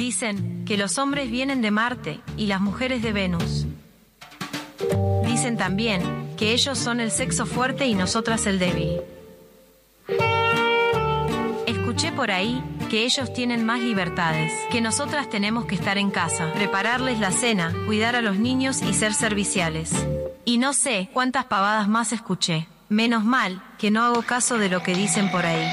Dicen que los hombres vienen de Marte y las mujeres de Venus. Dicen también que ellos son el sexo fuerte y nosotras el débil. Escuché por ahí que ellos tienen más libertades, que nosotras tenemos que estar en casa, prepararles la cena, cuidar a los niños y ser serviciales. Y no sé cuántas pavadas más escuché. Menos mal que no hago caso de lo que dicen por ahí.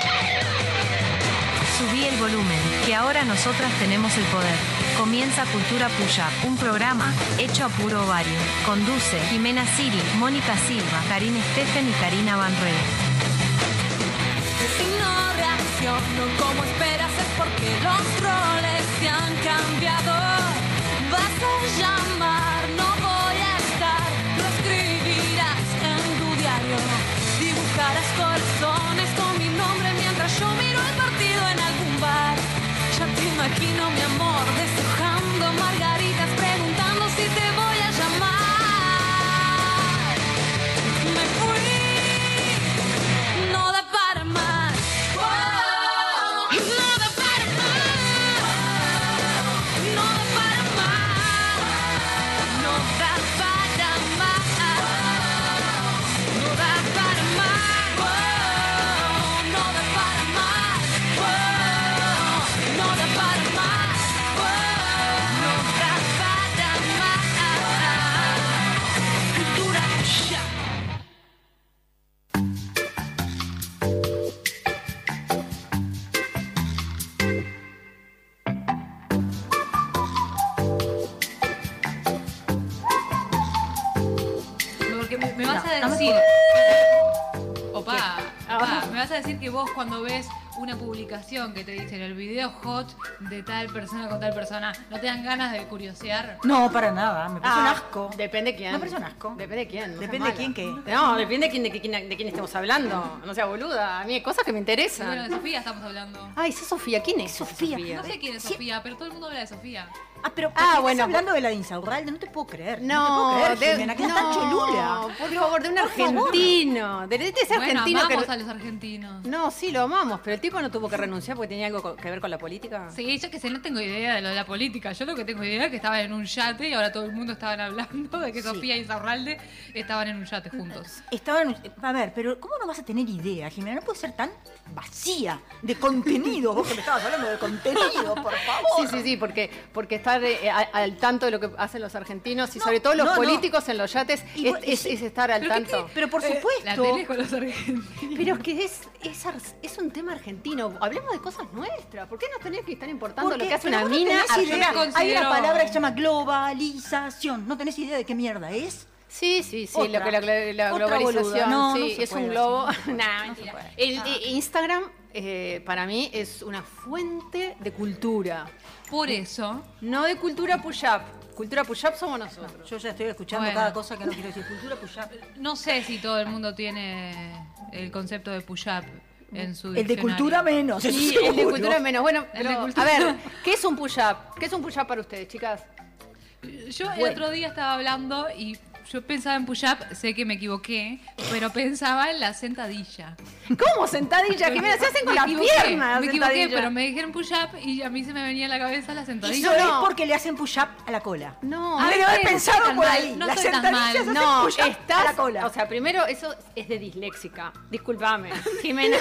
Subí el volumen, que ahora nosotras tenemos el poder. Comienza Cultura Puya, un programa hecho a puro ovario. Conduce Jimena Siri, Mónica Silva, Karina Steffen y Karina Van Rey. Me vas a decir que vos cuando ves una publicación que te dicen el video hot de tal persona con tal persona, ¿no te dan ganas de curiosear? No, para nada, me parece un Ah, asco. Depende quién. Me parece un asco. Depende de quién. no Depende quién qué. No, depende de quién, de, quién, de quién estemos hablando. No sea boluda. A mí hay cosas que me Bueno, de interesan. Sofía estamos hablando. Ay, esa Sofía. ¿Quién es Sofía. Sofía? No sé quién es Sí. Sofía, pero todo el mundo habla de Sofía. Ah, pero Ah, bueno, hablando de la de Insaurralde, no te puedo creer. No, No, te puedo creer, de, Jimena, que es tan cholula. por favor, de un argentino. De, de ese Bueno, argentino que... amamos a los argentinos. No, sí, lo amamos, pero el tipo no tuvo que renunciar porque tenía algo que ver con la política. Sí, yo que sé, no tengo idea de lo de la política. Yo lo que tengo idea es que estaban en un yate y ahora todo el mundo estaban hablando de que Sofía y Insaurralde estaban en un yate juntos. Estaban, a ver, pero ¿cómo no vas a tener idea, Jimena? No puede ser tan vacía de contenido. Vos que me estabas hablando de contenido, por favor. Sí, sí, sí, porque, porque estar eh, a- al tanto de lo que hacen los argentinos y No, sobre todo los no, no. políticos en los yates Y es, estar al ¿Pero qué tanto. te- Pero por La supuesto. tele con los argentinos. Pero es que es, es, es un tema argentino. Hablemos de cosas nuestras. ¿Por qué nos tenés que estar importando ¿Por lo que hace una mina? Hay una palabra que se llama globalización. ¿No tenés idea de qué mierda es? Sí, sí, sí, Otra. lo que la, la- la globalización. No, sí, no se es puede un globo. No mentira. puede. El- eh, Instagram eh, para mí es una fuente de cultura. Por eso, No de cultura push-up. Cultura push-up somos nosotros. Yo ya estoy escuchando Bueno. cada cosa que no quiero decir. Cultura puya. no sé si todo el mundo tiene el concepto de push-up en su El de cultura menos. Sí, el de cultura menos. Bueno, El de pero, cultura. a ver, ¿qué es un push-up? ¿Qué es un push-up para ustedes, chicas? Yo el otro día estaba hablando y yo pensaba en push-up, sé que me equivoqué, pero pensaba en la sentadilla. ¿Cómo? Sentadilla, Jimena, se hacen con Me las equivoqué, piernas. Me equivoqué, sentadilla. pero me dijeron push-up y a mí se me venía a la cabeza la sentadilla. no. es porque le hacen push-up a la cola. No, Debe haber sí, no pensado por mal, ahí. no Las soy tan mal. No, push-up a estás. la cola. O sea, primero, eso es de disléxica. Discúlpame, Jimena.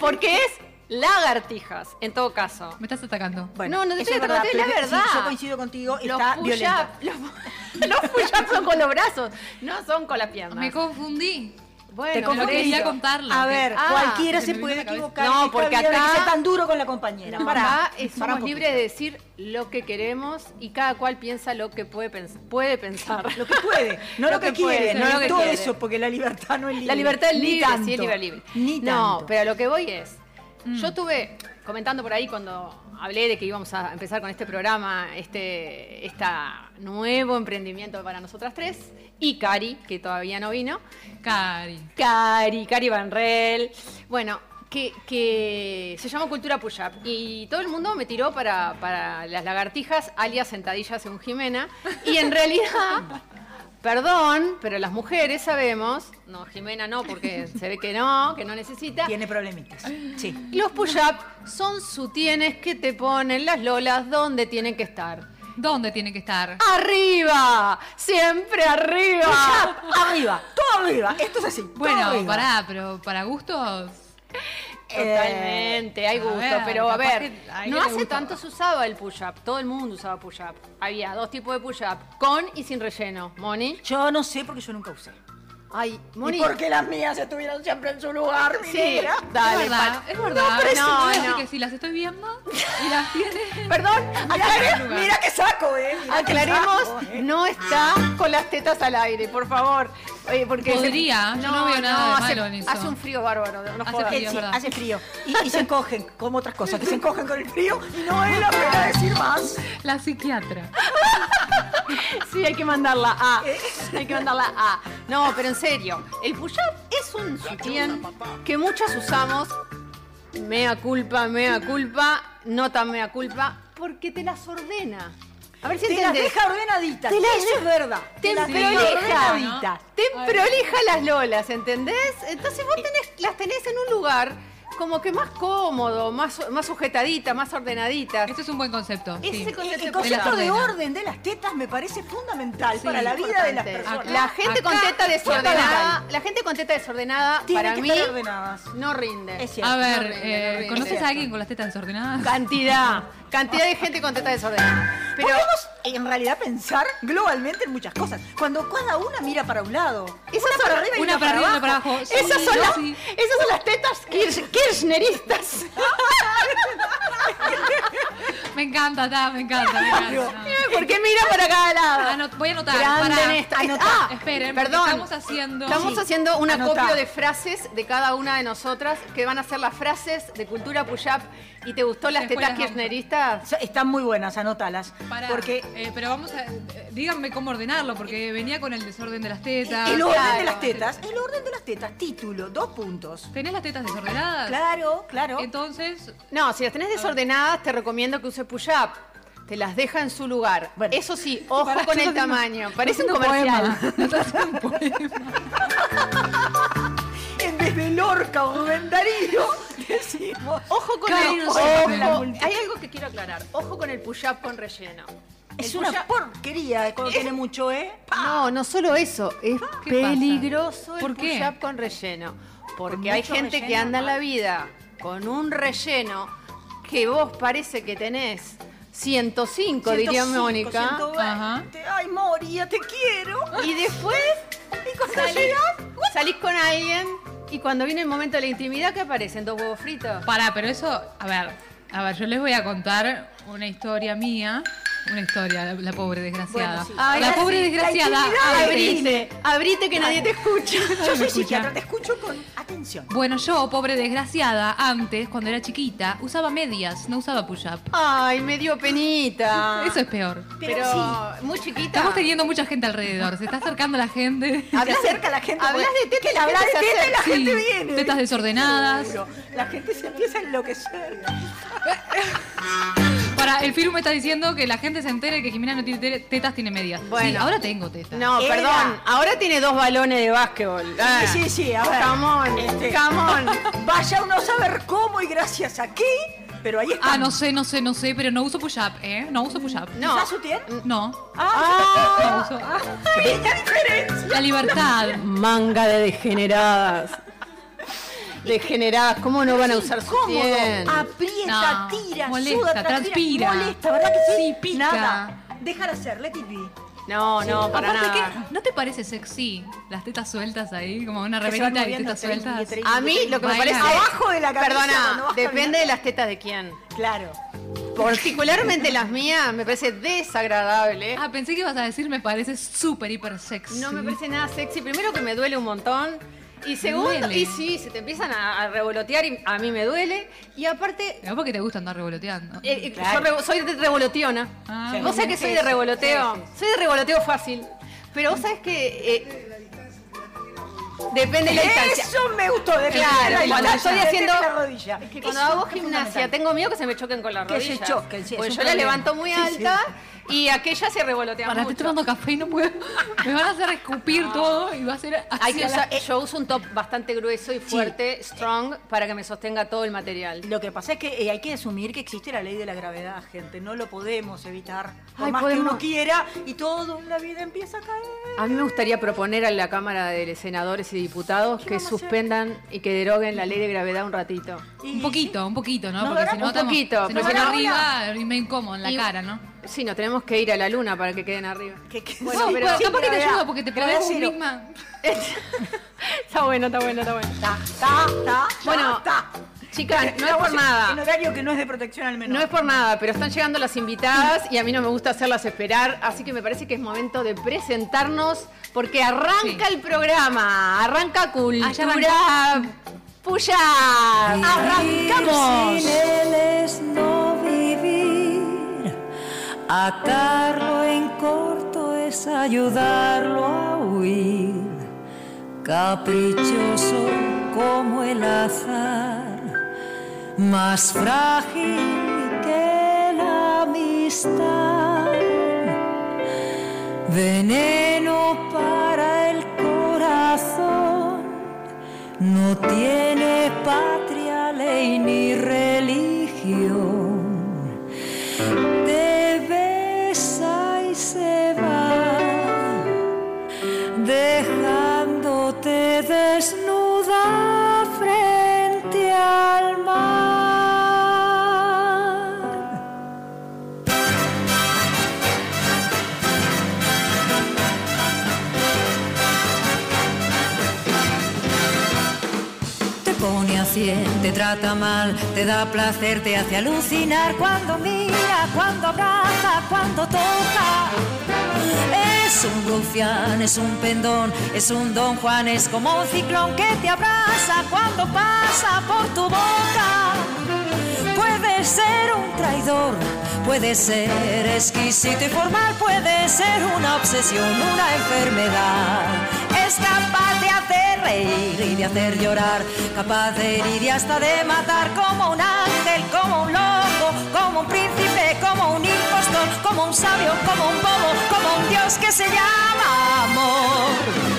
Porque es lagartijas, en todo caso. Me estás atacando. Bueno, No, no te estoy atacando, es la pero sí, verdad. yo coincido contigo, Los está violenta. los, los push-up son con los brazos, no son con las piernas. Me confundí. bueno, Te pero confundí. quería contarlo, A que- ver, Ah, cualquiera se puede equivocar. No, porque que acá- sea tan duro con la compañera. No, acá pará somos libres de decir lo que queremos y cada cual piensa lo que puede, pens- puede pensar. Lo que puede, no lo, que, quiere, no no lo que todo quiere. eso, porque la libertad no es libre. La libertad es Ni libre, tanto, sí es libre, libre. Ni no, tanto. pero a lo que voy es, yo estuve comentando por ahí cuando hablé de que íbamos a empezar con este programa, este esta nuevo emprendimiento para nosotras tres, y Cari, que todavía no vino. Cari. Cari, Cari Banrel. Bueno, que, que se llama Cultura Push Up. Y todo el mundo me tiró para, para las lagartijas, alias sentadillas según Jimena. Y en realidad, Perdón, pero las mujeres sabemos, no, Jimena no, porque se ve que no, que no necesita. Tiene problemitas. Sí. Los push-up son sutienes que te ponen las lolas donde tienen que estar. ¿Dónde tiene que estar? ¡Arriba! ¡Siempre arriba! Push-up, arriba, todo arriba. Esto es así. todo Bueno, arriba. pará, pero para gustos. Totalmente, hay a gusto, ver, pero a ver, que no hace tanto se usaba el push-up, todo el mundo usaba push-up. Había dos tipos de push-up, con y sin relleno. ¿Moni? Yo no sé porque yo nunca usé. Ay, ¿Y Moni. por qué las mías estuvieron siempre en su lugar, mi Sí, negra? dale, es verdad, es verdad. pero no, no, así no. que si las estoy viendo y las tiene. Perdón, Mira, que- mira que saco, ¿eh? Mira aclaremos, saco, ¿eh? no está con las tetas al aire, por favor. Oye, porque Podría, yo no veo nada de hace, malo en eso. Hace un frío bárbaro, no Hace jodas. frío. Es sí, verdad. hace frío. Y, y se encogen, como otras cosas, que se encogen con el frío y no es la pena decir más. La psiquiatra. Sí, hay que mandarla a. Hay que mandarla a. No, pero en serio, el push-up es un sutién que muchas usamos. Mea culpa, mea culpa, no tan mea culpa, porque te las ordena. A ver si Te las entendés. deja ordenaditas. Te las Eso deja- es verdad. Te las prolija, ordenaditas. te prolija las lolas, ¿entendés? Entonces vos tenés, las tenés en un lugar como que más cómodo, más, más sujetaditas, más ordenaditas. Ese es un buen concepto. Ese sí. concepto El, de concepto las de orden de las tetas me parece fundamental Sí, para la vida de las personas. La gente con teta desordenada, la gente con teta desordenada, para que mí, estar ordenadas. no rinde. Es cierto. A ver, No rinde, eh, no rinde. ¿conoces Es a alguien con las tetas desordenadas? Cantidad, cantidad de gente con teta desordenada. Pero Podemos en realidad pensar globalmente en muchas cosas. Cuando cada una mira para un lado, esas una son, para arriba y una para arriba para para abajo. Sí, esas, son las, sí. esas son las tetas kirch- kirchneristas. Me encanta, ta, me encanta, me encanta. no. ¿Por qué mira para cada lado? Anot- voy a anotar. En esta. Ah, Esperen, perdón. estamos haciendo. Estamos Sí. haciendo un acopio de frases de cada una de nosotras que van a ser las frases de cultura push-up. ¿Y te gustó las Después tetas las kirchneristas? Están muy buenas, anótalas. Pará, Porque eh, pero vamos a. eh, díganme cómo ordenarlo, porque venía con el desorden de las tetas. el orden claro. de las tetas, el orden de las tetas, título, dos puntos. ¿Tenés las tetas desordenadas? Claro, claro. Entonces, No, si las tenés desordenadas, te recomiendo que uses push-up. Te las deja en su lugar. Bueno. Eso sí, ojo con el tamaño. Parece un comercial. un poema. En vez de Lorca o Rubén Darío, decimos. Ojo con el ojo. sabe la multitud. Hay algo que quiero aclarar. Ojo con el push-up con relleno. Es El una porquería cuando tiene mucho, ¿eh? No, no solo eso, es peligroso el ¿Por qué? push-up con relleno. Porque Con hay gente que anda en la mal. vida con un relleno que vos parece que tenés 105, diría 105, Mónica. 120. Ajá. Ay, Moria, te quiero. Y después Y cuando salís, llegas, salís con alguien y cuando viene el momento de la intimidad, ¿qué aparecen? ¿Dos huevos fritos? Pará, pero eso, a ver, a ver, yo les voy a contar una historia mía. Una historia, la, la pobre desgraciada. Bueno, sí. Ay, la la- pobre la desgraciada. antes- Abrite, abrite que nadie te escucha. yo soy escucha. psiquiatra, te escucho con atención. Bueno, yo, pobre desgraciada, antes, cuando era chiquita, usaba medias, no usaba push-up. Ay, me dio penita. Eso es peor. Pero, Pero sí. muy chiquita. Estamos teniendo mucha gente alrededor, se está acercando la gente. Se Hablas acerca la gente. hablas de tetas y que la hablas gente de y la gente viene. tetas desordenadas. La gente se empieza a enloquecer. Para, el Firu me está diciendo que la gente se entere que Jimena no tiene te- tetas, tiene medias. Bueno. Sí, ahora tengo tetas. No, Era. perdón. Ahora tiene dos balones de básquetbol. Ah. Sí, sí, sí, a ver. Come on, Este, come on. Vaya uno a saber cómo y gracias a qué, pero ahí está. Ah, no sé, no sé, no sé, pero no uso push-up, ¿eh? No uso push-up. No. ¿Usás sutién? No. Ah, No uso. pequeña diferencia. La libertad. Manga de degeneradas. Degeneradas, ¿cómo no van a usar su Cómodo, aprieta, No, tira, molesta, suda, transpira. transpira. Molesta, ¿verdad que sí? Sí, pica. Nada. Dejar hacer, let it be. No, no, para Aparte nada. que, ¿no te parece sexy? Las tetas sueltas ahí, como una Que se van remerita y moviendo, tetas sueltas. A mí lo que me parece... Abajo de la cabeza cuando Perdona, vas depende caminando. de las tetas de quién. Claro. Particularmente las mías me parece desagradable. Ah, pensé que ibas a decir me parece súper, hiper sexy. No me parece nada sexy. Primero que me duele un montón. Y segundo, duele? y sí, se te empiezan a, a revolotear y a mí me duele. Y aparte, Es porque te gusta andar revoloteando. eh, eh, Claro. yo soy de revoloteona. Ah, Vos sabés que soy de revoloteo. Soy de revoloteo fácil. Pero vos sabés que. eh, Depende de la distancia. Eso me gustó de Claro, la cuando distancia, estoy haciendo. la rodilla. Es que Eso cuando hago es gimnasia fundamental. tengo miedo que se me choquen con la Que se rodilla. choquen, sí, es Porque un yo la problema. levanto muy Sí, sí. alta y aquella se revolotea Para, estoy mucho. tomando café y no puedo. Me van a hacer escupir todo y va a ser así. Hay que a la- usar- yo uso un top bastante grueso y fuerte, strong, para que me sostenga todo el material. Lo que pasa es que eh, hay que asumir que existe la ley de la gravedad, gente. No lo podemos evitar. Por Ay, más podemos- que uno quiera y todo en la vida empieza a caer. A mí me gustaría proponer a la Cámara de senadores y diputados que vamos a hacer? suspendan y que deroguen la ley de gravedad un ratito. Y- Un poquito, un poquito, ¿no? Nos Porque dará si no un estamos- poquito, se nos pero no, arriba y me incómodo en la Y- cara, ¿no? Sí, nos tenemos que ir a la luna para que queden arriba. Que- que- Bueno, Sí, pero- sí, capaz que te ayuda porque te vos cero. misma. está bueno, está bueno, está bueno. Ta, ta, ta, Bueno, ta. Chicas, no es por nada. En horario que no es de protección al menor. No es por nada, pero están llegando las invitadas y a mí no me gusta hacerlas esperar, así que me parece que es momento de presentarnos porque arranca Sí. el programa, arranca Cultura ya Puyar. Vivir ¡Arrancamos! Atarlo en corto es ayudarlo a huir. Caprichoso como el azar, más frágil que la amistad. Veneno para el corazón no tiene patria, ley ni religión. Te trata mal, te da placer, te hace alucinar cuando mira, cuando abraza, cuando toca. Es un rufián, es un pendón, es un don Juan, es como un ciclón que te abraza cuando pasa por tu boca. Puede ser un traidor, puede ser exquisito y formal, puede ser una obsesión, una enfermedad. Es capaz hacer reír y de hacer llorar, capaz de herir y hasta de matar como un ángel, como un loco, como un príncipe, como un impostor, como un sabio, como un bobo, como un dios que se llama amor.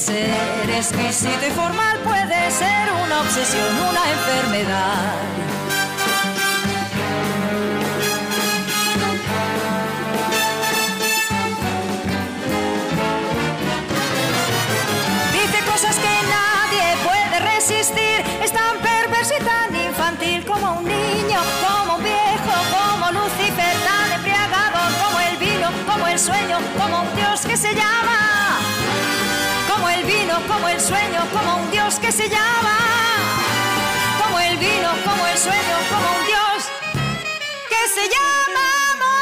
Ser exquisito y formal, puede ser una obsesión, una enfermedad. Dice cosas que nadie puede resistir, es tan perverso y tan infantil como un niño, como un viejo, como Lucifer, tan embriagador como el vino, como el sueño, como un Dios que se llama, como el sueño, como un Dios que se llama, como el vino, como el sueño, como un Dios que se llama amor.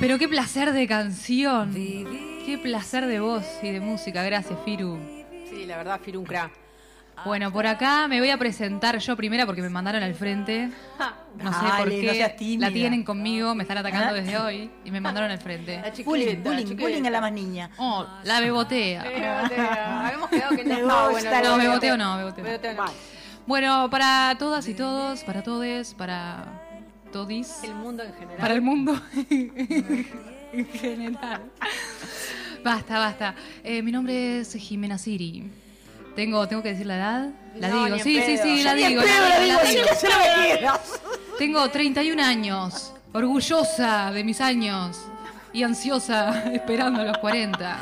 Pero qué placer de canción. Qué placer de voz y de música. Gracias, Firu. Sí, la verdad, Firuncra. Bueno, por acá me voy a presentar yo primera porque me mandaron al frente. No sé por Dale, no qué. tímida. la tienen conmigo, me están atacando ¿Ah? desde hoy y me mandaron al frente. La chiquita, Bullying, la bullying, chiquita. bullying a la más niña. Oh, la bebotea. Habíamos quedado que no Me estaba gusta bueno. No, me boteo no, me boteo. Beboteo no. Bueno, para todas y todos, para todes, para todis, El mundo en general. para el mundo en general. Basta, basta. Eh, mi nombre es Jimena Siri. Tengo, tengo que decir la edad. La No, digo, sí, sí, sí, la digo, pedo la la digo, la digo. Tengo 31 años, orgullosa de mis años y ansiosa esperando los 40.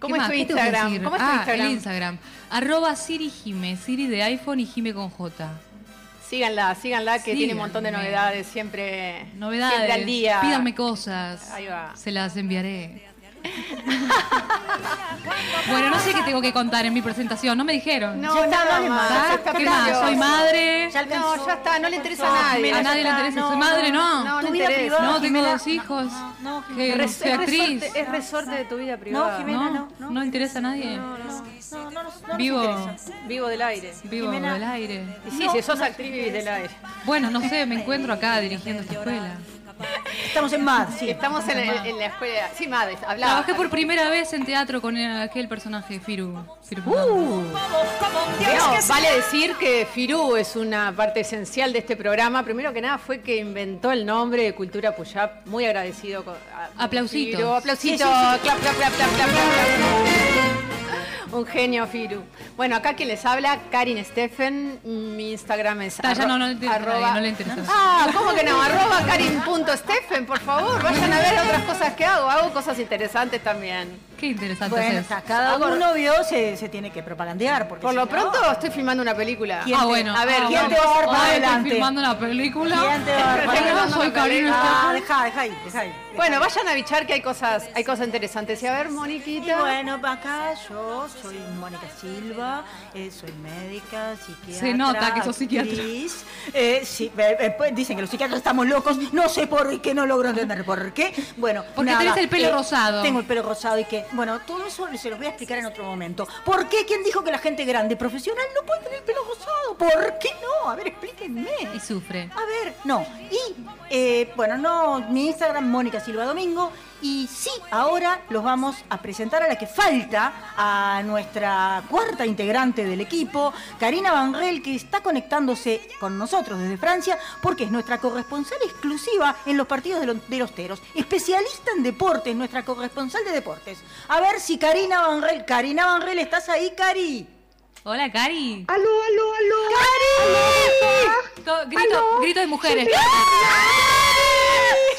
¿Cómo ¿Qué es tu ¿Qué tengo que Instagram? decir? ¿Cómo es tu ah, Instagram? el Instagram. Arroba Siri Jime. Siri de iPhone y Jime con J. Síganla, síganla que tiene un montón de Síganme. novedades, siempre, Novedades. siempre al día. Pídanme cosas. Ahí va. Se las enviaré. bueno, no sé qué tengo que contar en mi presentación. No me dijeron. No, Ya está, nada dale más. más. ya está ¿Qué más? Soy madre. Ya alcanzó. No, ya está, no le interesa a No, nadie. Jimena, A nadie le interesa. Soy madre, no. No, Tu no privada, No, tengo Jimena. dos hijos. No, no, Que Jimena. Res- soy es, actriz. resorte, es resorte de tu vida privada. Jimena. No, no, no, no. interesa a nadie. No, no, no, no, no Vivo. Vivo del aire. vivo Jimena. del aire. Y sí, si sos actriz, vivís del aire. Bueno, no sé, me encuentro acá dirigiendo esta escuela. Estamos en MAD, sí. Estamos en, la escuela. Sí, madre, hablaba. Trabajé por primera vez en teatro con aquel personaje de Firu. Firu Uh. No, vale decir que Firu es una parte esencial de este programa. Primero que nada fue que inventó el nombre de Cultura Puyap. Muy agradecido. con- a- con Aplausitos. Firu. Aplausitos. Sí, sí, sí. Clap, clap, clap, clap, clap, clap. Un genio, Firu. Bueno, acá quien les habla, Karin Steffen. Mi Instagram es Está, ya arro- no, no le interesa a nadie, no le interesa. Ah, ¿cómo que no? Arroba Karin.steffen, por favor. Vayan a ver otras cosas que hago. Hago cosas interesantes también. Qué interesante Bueno, es. o sea, cada Hago- uno vio se, se tiene que propagandear. Porque Por si lo no, pronto estoy filmando una película. ¿Quién Ah, te- bueno. a ver, ah, ¿quién te va a dar para Ah, adelante? Estoy filmando una película. ¿Quién te va a dar para adelante? soy Karina Ah, Steffen. deja, deja ahí, deja ahí. deja Bueno, vayan a bichar que hay cosas, hay cosas interesantes. Y a ver, Y Moniquita. bueno, acá yo soy Mónica Silva, eh, soy médica, psiquiatra. Se nota que sos psiquiatra. actriz. Eh, sí, eh, dicen que los psiquiatras estamos locos. No sé por qué, no logro entender por qué. Bueno, Porque nada, tenés el pelo eh, rosado. Tengo el pelo rosado y que, bueno, todo eso se los voy a explicar en otro momento. ¿Por qué? ¿Quién dijo que la gente grande profesional no puede tener el pelo rosado? ¿Por qué no? A ver, explíquenme. Y sufre. A ver, no. Y, eh, bueno, no, mi Instagram, Mónica Silva Domingo. Y sí, ahora los vamos a presentar a la que falta, a nuestra cuarta integrante del equipo, Karina Vanrel, que está conectándose con nosotros desde Francia, porque es nuestra corresponsal exclusiva en los partidos de, lo- de los teros. Especialista en deportes, nuestra corresponsal de deportes. A ver si Karina Vanrel, Karina Vanrel, ¿estás ahí, Cari? Hola, Cari. Aló, aló, aló. ¡Cari! To- grito, grito de mujeres.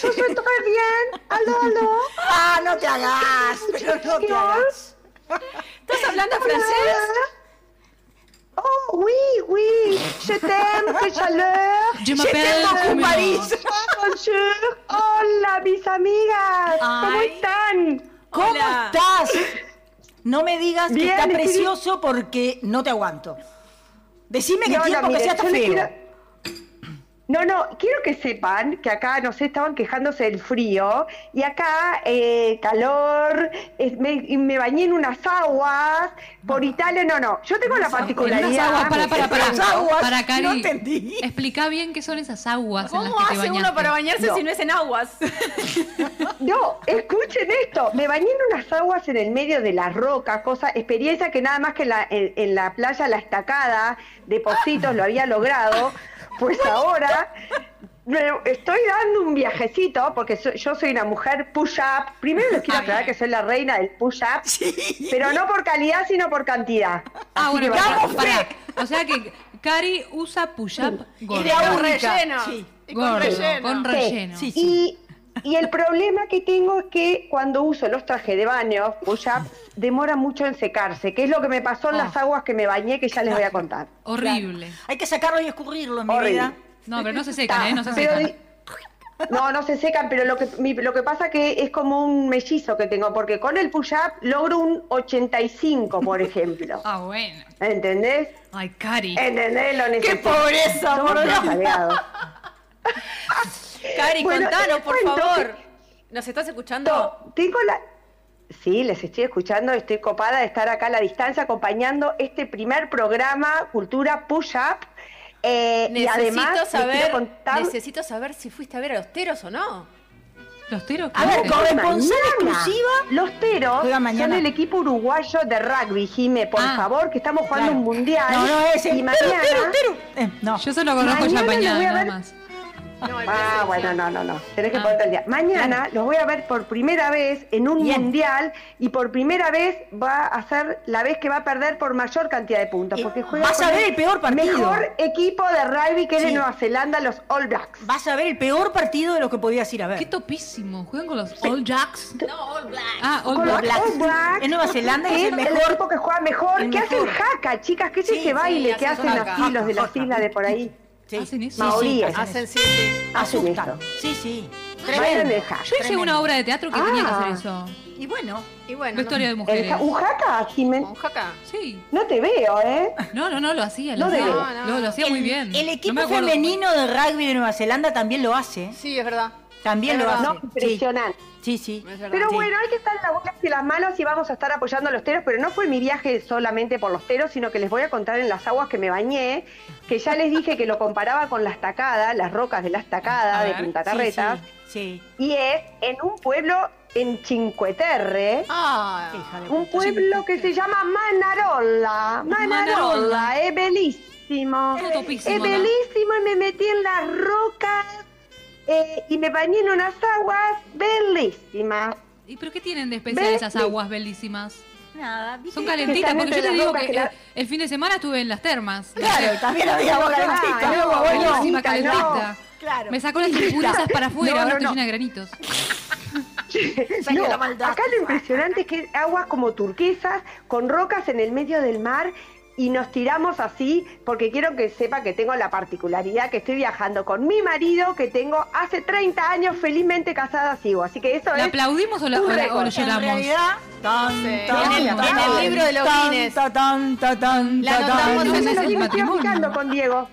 Soy todo bien. Aló, aló. Ah, no te hagas, pero no te hagas. ¿Estás hablando francés? Oh, oui, oui. Je t'aime, qué chaleur. Je m'appelle t'aime beaucoup, Camilo. París. Bonjour. Hola, mis amigas. ¿Cómo están? ¿Cómo Hola. estás? No me digas que está precioso porque no te aguanto. Decime que No, no, que sea feo. quiero- No, no, quiero que sepan que acá, no sé, estaban quejándose del frío y acá eh, calor, es- me bañé en unas aguas, por Italia, no, no, yo tengo la particularidad... unas aguas, para, para, para. Esas aguas, Para, Cari. no entendí. Explica bien qué son esas aguas en las ¿Cómo que hace bañaste. uno para bañarse No. si no es en aguas? No, escuchen esto, me bañé en unas aguas en el medio de las rocas, cosa, experiencia que nada más que en la, en, en la playa La Estacada de Positos lo había logrado, pues ahora me estoy dando un viajecito, porque so- yo soy una mujer push-up, primero les quiero Ah, aclarar que soy la reina del push-up, pero no por calidad, sino por cantidad. Ah, bueno, para, vamos. para. O sea que Cari usa push-up de Con relleno. sí. Y con Gordo, relleno. con Sí. relleno. Sí, sí. Y, y el problema que tengo es que cuando uso los trajes de baño, push-up, demora mucho en secarse, que es lo que me pasó en las Oh. aguas que me bañé, que ya les voy a contar. Horrible. Hay que sacarlo y escurrirlo, mi Horrible. vida. No, pero no se secan, ¿eh? No se Pero secan. no, no se secan, pero lo que, mi- lo que pasa que es como un mellizo que tengo, porque con el push-up logro un 85, por ejemplo. Ah, bueno. ¿Entendés? Ay, Cari. ¿Entendés? Lo ¡Qué necesito. pobreza, Somos por Dios! desaleados. Cari, Bueno, contanos, por cuento favor. ¿Nos estás escuchando? No, tengo la... Sí, les estoy escuchando, estoy copada de estar acá a la distancia acompañando este primer programa Cultura Push Up. Eh, y Necesito además les quiero saber, contar... necesito saber si fuiste a ver a los teros o no. ¿Los teros? A ver, corresponsal exclusiva. Los Teros son el equipo uruguayo de rugby, Jime, por Ah, favor, que estamos jugando Claro. un mundial. No, no, ese. Y mañana... Tero, tero, tero. Eh, no. Yo solo conozco champañada, voy a nada más. No, el Ah, bueno, no, no, no. Tenés que Ah. ponerte al día. Mañana los voy a ver por primera vez en un Bien. mundial y por primera vez va a ser la vez que va a perder por mayor cantidad de puntos. Porque juega vas a con ver el peor partido. Mejor equipo de rugby que es Sí. de Nueva Zelanda, los All Blacks. Vas a ver el peor partido de lo que podías ir a ver. Qué topísimo. Juegan con los All Jacks. No, All Black. Ah, All Con los Blacks. All Blacks. En Nueva Zelanda es es el el, mejor. equipo que juega mejor, el que hacen jaca, chicas, que es Sí, ese sí, baile que hacen así los de las islas de por ahí. Sí. Hacen eso. Maoríes. Hacen sí, sí. Hacen Asustan. eso. Sí, sí. Bailan Tremendo. el jaca. Yo hice Tremendo. una obra de teatro que tenía que Ah. hacer eso. Y bueno, Y bueno, Vestuario de El mujeres. ja- ¿Un jaca, con jaca. Sí. No te veo, ¿eh? No, no, no, lo hacía. Lo No hacía, debe. No, no, lo, lo hacía muy bien. el No equipo me acuerdo. femenino de rugby de Nueva Zelanda también lo hace. Sí, es verdad. También Es lo hace. verdad. No, impresionante. Sí, sí. Pero Sí. bueno, hay que estar en las buenas y las manos y vamos a estar apoyando a los teros, pero no fue mi viaje solamente por los teros, sino que les voy a contar en las aguas que me bañé, que ya les dije que lo comparaba con la estacada, las rocas de la estacada de. Punta Sí, Carretas, Sí, sí. y es en un pueblo en Cinque Terre, Ah, un pueblo que se llama Manarola. Manarola. Manarola, es bellísimo. Es bellísimo y me metí en las rocas eh, y me bañé en unas aguas bellísimas. ¿Y pero qué tienen de especial esas aguas bellísimas? Nada. Son calentitas, porque yo te digo que que la- el fin de semana estuve en las termas. Claro, también había agua calentita. no, Agua calentita. Claro. Me sacó las impurezas para afuera, No, ahora no, no. llena de granitos. No, acá lo impresionante es que aguas como turquesas, con rocas en el medio del mar, y nos tiramos así, porque quiero que sepa que tengo la particularidad que estoy viajando con mi marido, que tengo hace 30 años felizmente casada sigo. Así que eso ¿La es. aplaudimos o, la, o la- o récord. lo En lloramos? realidad, tan, tan, En el- tan, en el libro de los Guinness. La anotamos no, el estoy matrimonio. con Diego.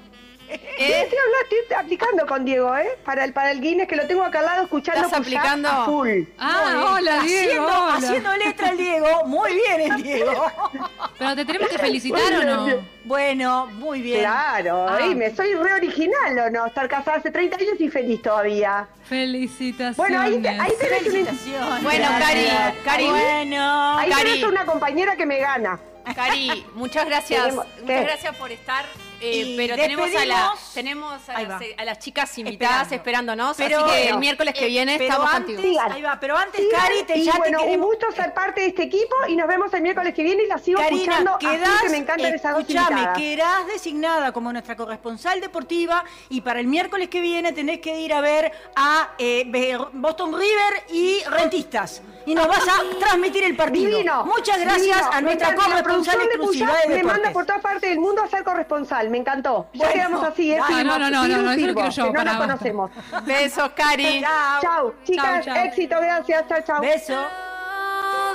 ¿Eh? estoy, hablando, estoy aplicando con Diego, ¿eh? Para el, para el Guinness, que lo tengo acá al lado escuchando ¿Estás push-up aplicando? a full. Ah, hola, Diego. Haciendo, hola. haciendo letra el Diego. Muy bien el Diego. Pero te tenemos que felicitar o no. Bueno, muy bien. Claro, Ah. y me soy re original o no, estar casada hace 30 años y feliz todavía. Felicitaciones. Bueno, ahí, te- ahí tenés una. Bueno, Cari. Cari. Bueno. ahí Cari. tenés una compañera que me gana. Cari, muchas gracias. Tenemos- Muchas gracias por estar. Eh, pero tenemos a, la, tenemos a las, va. a las chicas invitadas Esperando. esperándonos. Pero así que bueno, el miércoles que eh, viene estamos antes- contigo. Ahí va, pero antes, Cari, te, ya bueno, te un queremos... gusto ser parte de este equipo y nos vemos el miércoles que viene y la sigo Karina, escuchando quedás, que me encantan esas dos escuchame, invitadas. quedás designada como nuestra corresponsal deportiva y para el miércoles que viene tenés que ir a ver a eh, Boston River y Rentistas. Y nos vas a transmitir el partido. Divino. Muchas gracias divino. a nuestra corresponsal de exclusiva Push-Up de Me manda por todas partes del mundo a ser corresponsal, me encantó. Ya quedamos así, ¿eh? dale. Ah, no, no, no, no, no, eso lo quiero yo, que no nos conocemos. Besos, Cari. Chao. Chau, chicas, éxito, gracias, chao, chao. Beso.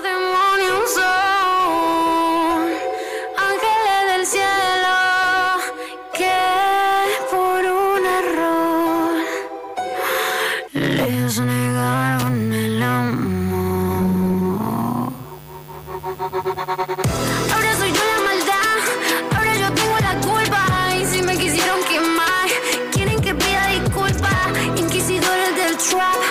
demonios son ángeles del cielo que por un error les negaron el amor. Trap,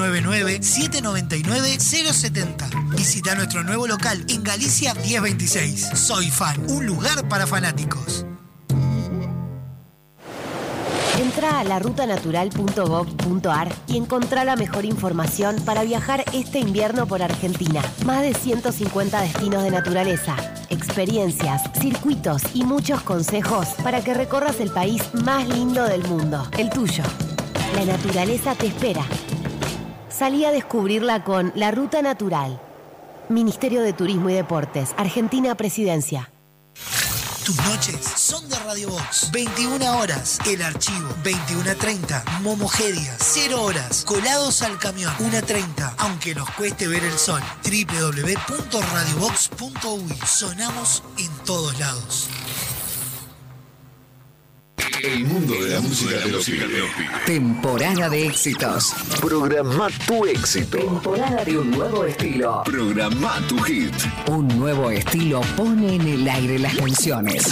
099-799-070. Visita nuestro nuevo local en Galicia 1026. Soy Fan, un lugar para fanáticos. Entra a larutanatural.gov.ar y encontrá la mejor información para viajar este invierno por Argentina. Más de 150 destinos de naturaleza, experiencias, circuitos y muchos consejos para que recorras el país más lindo del mundo, el tuyo. La naturaleza te espera. Salí a descubrirla con La Ruta Natural. Ministerio de Turismo y Deportes, Argentina Presidencia. Tus noches son de Radio Box. 21 horas, El Archivo. 21.30, Momogedia. 0 horas, Colados al Camión. 1.30, aunque nos cueste ver el sol. www.radiobox.uy. Sonamos en todos lados. El mundo de la música te lo pide. Temporada de éxitos. Programa tu éxito. Temporada de un nuevo estilo. Programa tu hit. Un nuevo estilo pone en el aire las canciones.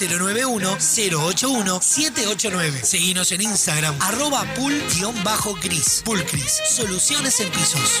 091-081-789. Seguinos en Instagram, arroba pul-cris. Pulcris, soluciones en pisos.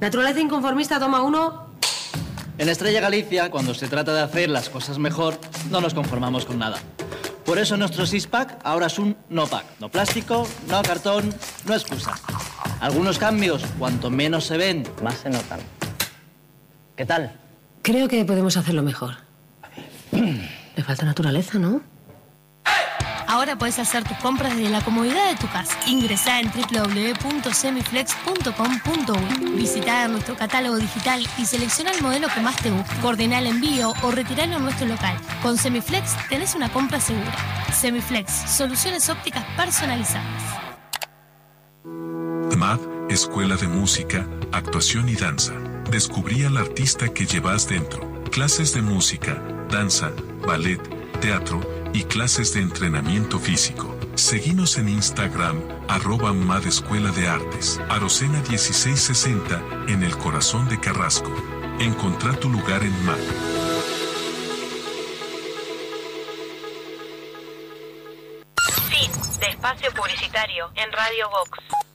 Naturaleza inconformista, toma uno. En Estrella Galicia, cuando se trata de hacer las cosas mejor, no nos conformamos con nada. Por eso nuestro six-pack ahora es un no-pack. No plástico, no cartón, no excusa. Algunos cambios, cuanto menos se ven, más se notan. ¿Qué tal? Creo que podemos hacerlo mejor. Le falta naturaleza, ¿no? Ahora puedes hacer tus compras desde la comodidad de tu casa. Ingresá en www.semiflex.com.uy. Visita nuestro catálogo digital y selecciona el modelo que más te guste. Coordina el envío o retiralo en nuestro local. Con Semiflex tenés una compra segura. Semiflex, soluciones ópticas personalizadas. MAD, Escuela de Música, Actuación y Danza. Descubrí al artista que llevas dentro. Clases de música, danza, ballet, teatro y clases de entrenamiento físico. Seguinos en Instagram, arroba MAD Escuela de Artes, Arocena 1660, en el corazón de Carrasco. Encontrá tu lugar en MAD. Fin de espacio publicitario en Radio Vox.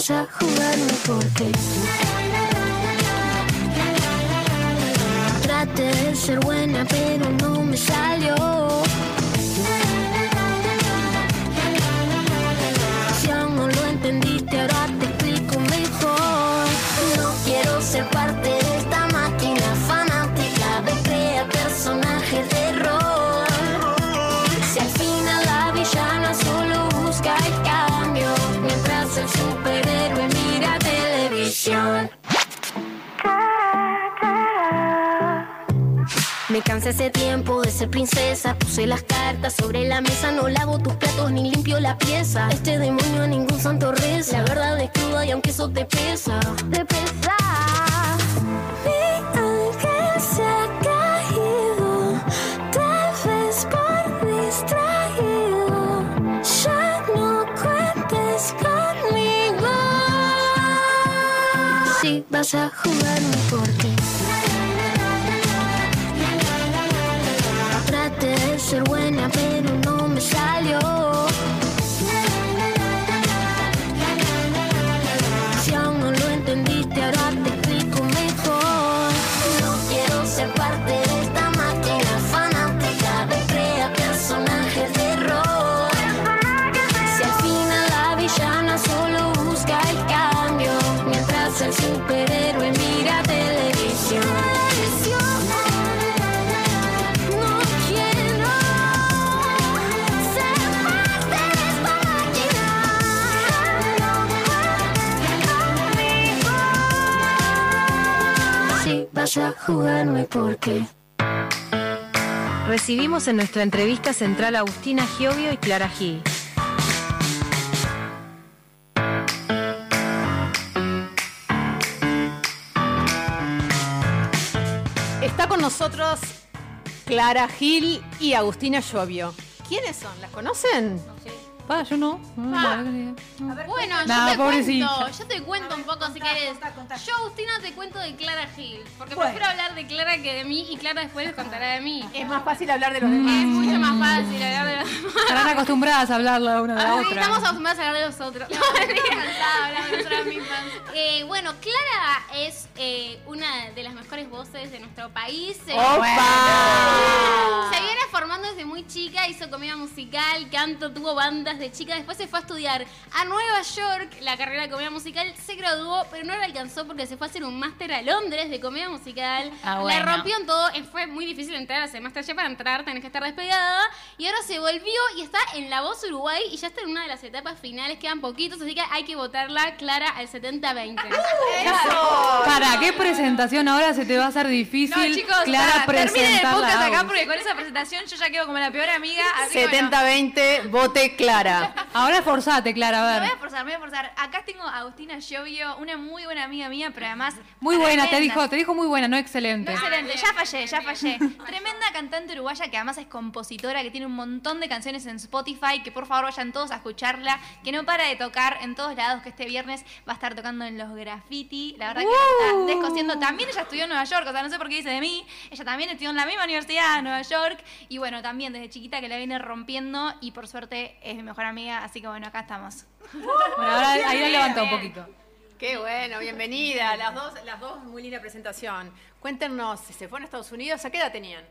Vas a jugarme porque Traté de ser buena pero no me salió Hace tiempo de ser princesa. Puse las cartas sobre la mesa. No lavo tus platos ni limpio la pieza. Este demonio a ningún santo reza. La verdad es cruda y aunque eso te pesa, te pesa. Mi ángel se ha caído. Tal vez por distraído. Ya no cuentes conmigo. Si vas a jugarme por ti. Ser buena, pero no me salió. Jugarme porque Recibimos en nuestra entrevista central a Agustina Giovio y Clara Gil. Está con nosotros Clara Gil y Agustina Llovio. ¿Quiénes son? ¿Las conocen? Pa, yo no. Ah. Bueno, yo te pobrecita. cuento, yo te cuento un poco si querés. Yo, Agustina, te cuento de Clara Gil, porque Bueno. prefiero hablar de Clara que de mí y Clara después les contará de mí. Es más fácil hablar de los demás. Es mucho más fácil hablar de los demás. Estarán acostumbradas a hablar la una de la otra. Estamos acostumbrados a hablar de los otros. No, estoy cansada de hablar de. Eh, bueno, Clara es eh, una de las mejores voces de nuestro país. Eh, ¡Opa! Se viene formando desde muy chica, hizo comedia musical, canto, tuvo bandas de chica. Después se fue a estudiar a Nueva York la carrera de comedia musical. Se graduó, pero no la alcanzó porque se fue a hacer un máster a Londres de comedia musical. Ah, Le bueno. rompió en todo. eh, Fue muy difícil entrar a ese máster ya para entrar, tenés que estar despegada. Y ahora se volvió y está en La Voz Uruguay y ya está en una de las etapas finales. Quedan poquitos, así que hay que votarla Clara al 70-20. Para, ¿qué presentación ahora se te va a hacer difícil? No, chicos, Clara, para, el podcast acá porque con esa presentación yo ya quedo como la peor amiga. Así que bueno. 70-20, vote Clara. Ahora esforzate, Clara, Me a voy a ver. forzar, me voy a forzar. Acá tengo a Agustina Llovio, una muy buena amiga mía, pero además. Muy buena, te dijo, te dijo muy buena, no excelente. Excelente, ya fallé, ya fallé. Tremenda cantante uruguaya que además es compositora, que tiene un montón de canciones en Spotify, que por favor vayan todos a escucharla, que no para de tocar en todos lados, que este viernes va a estar tocando en los graffiti. La verdad que Uh. está descosiendo. También ella estudió en Nueva York, o sea, no sé por qué dice de mí. Ella también estudió en la misma universidad de Nueva York. Y bueno, también desde chiquita que la viene rompiendo y por suerte es mi mejor amiga, así que bueno, acá estamos. Bueno, ahora ahí la levantó un poquito. Qué bueno, bienvenida. Las dos, las dos, muy linda presentación. Cuéntenos, ¿se fueron a Estados Unidos? ¿A qué edad tenían?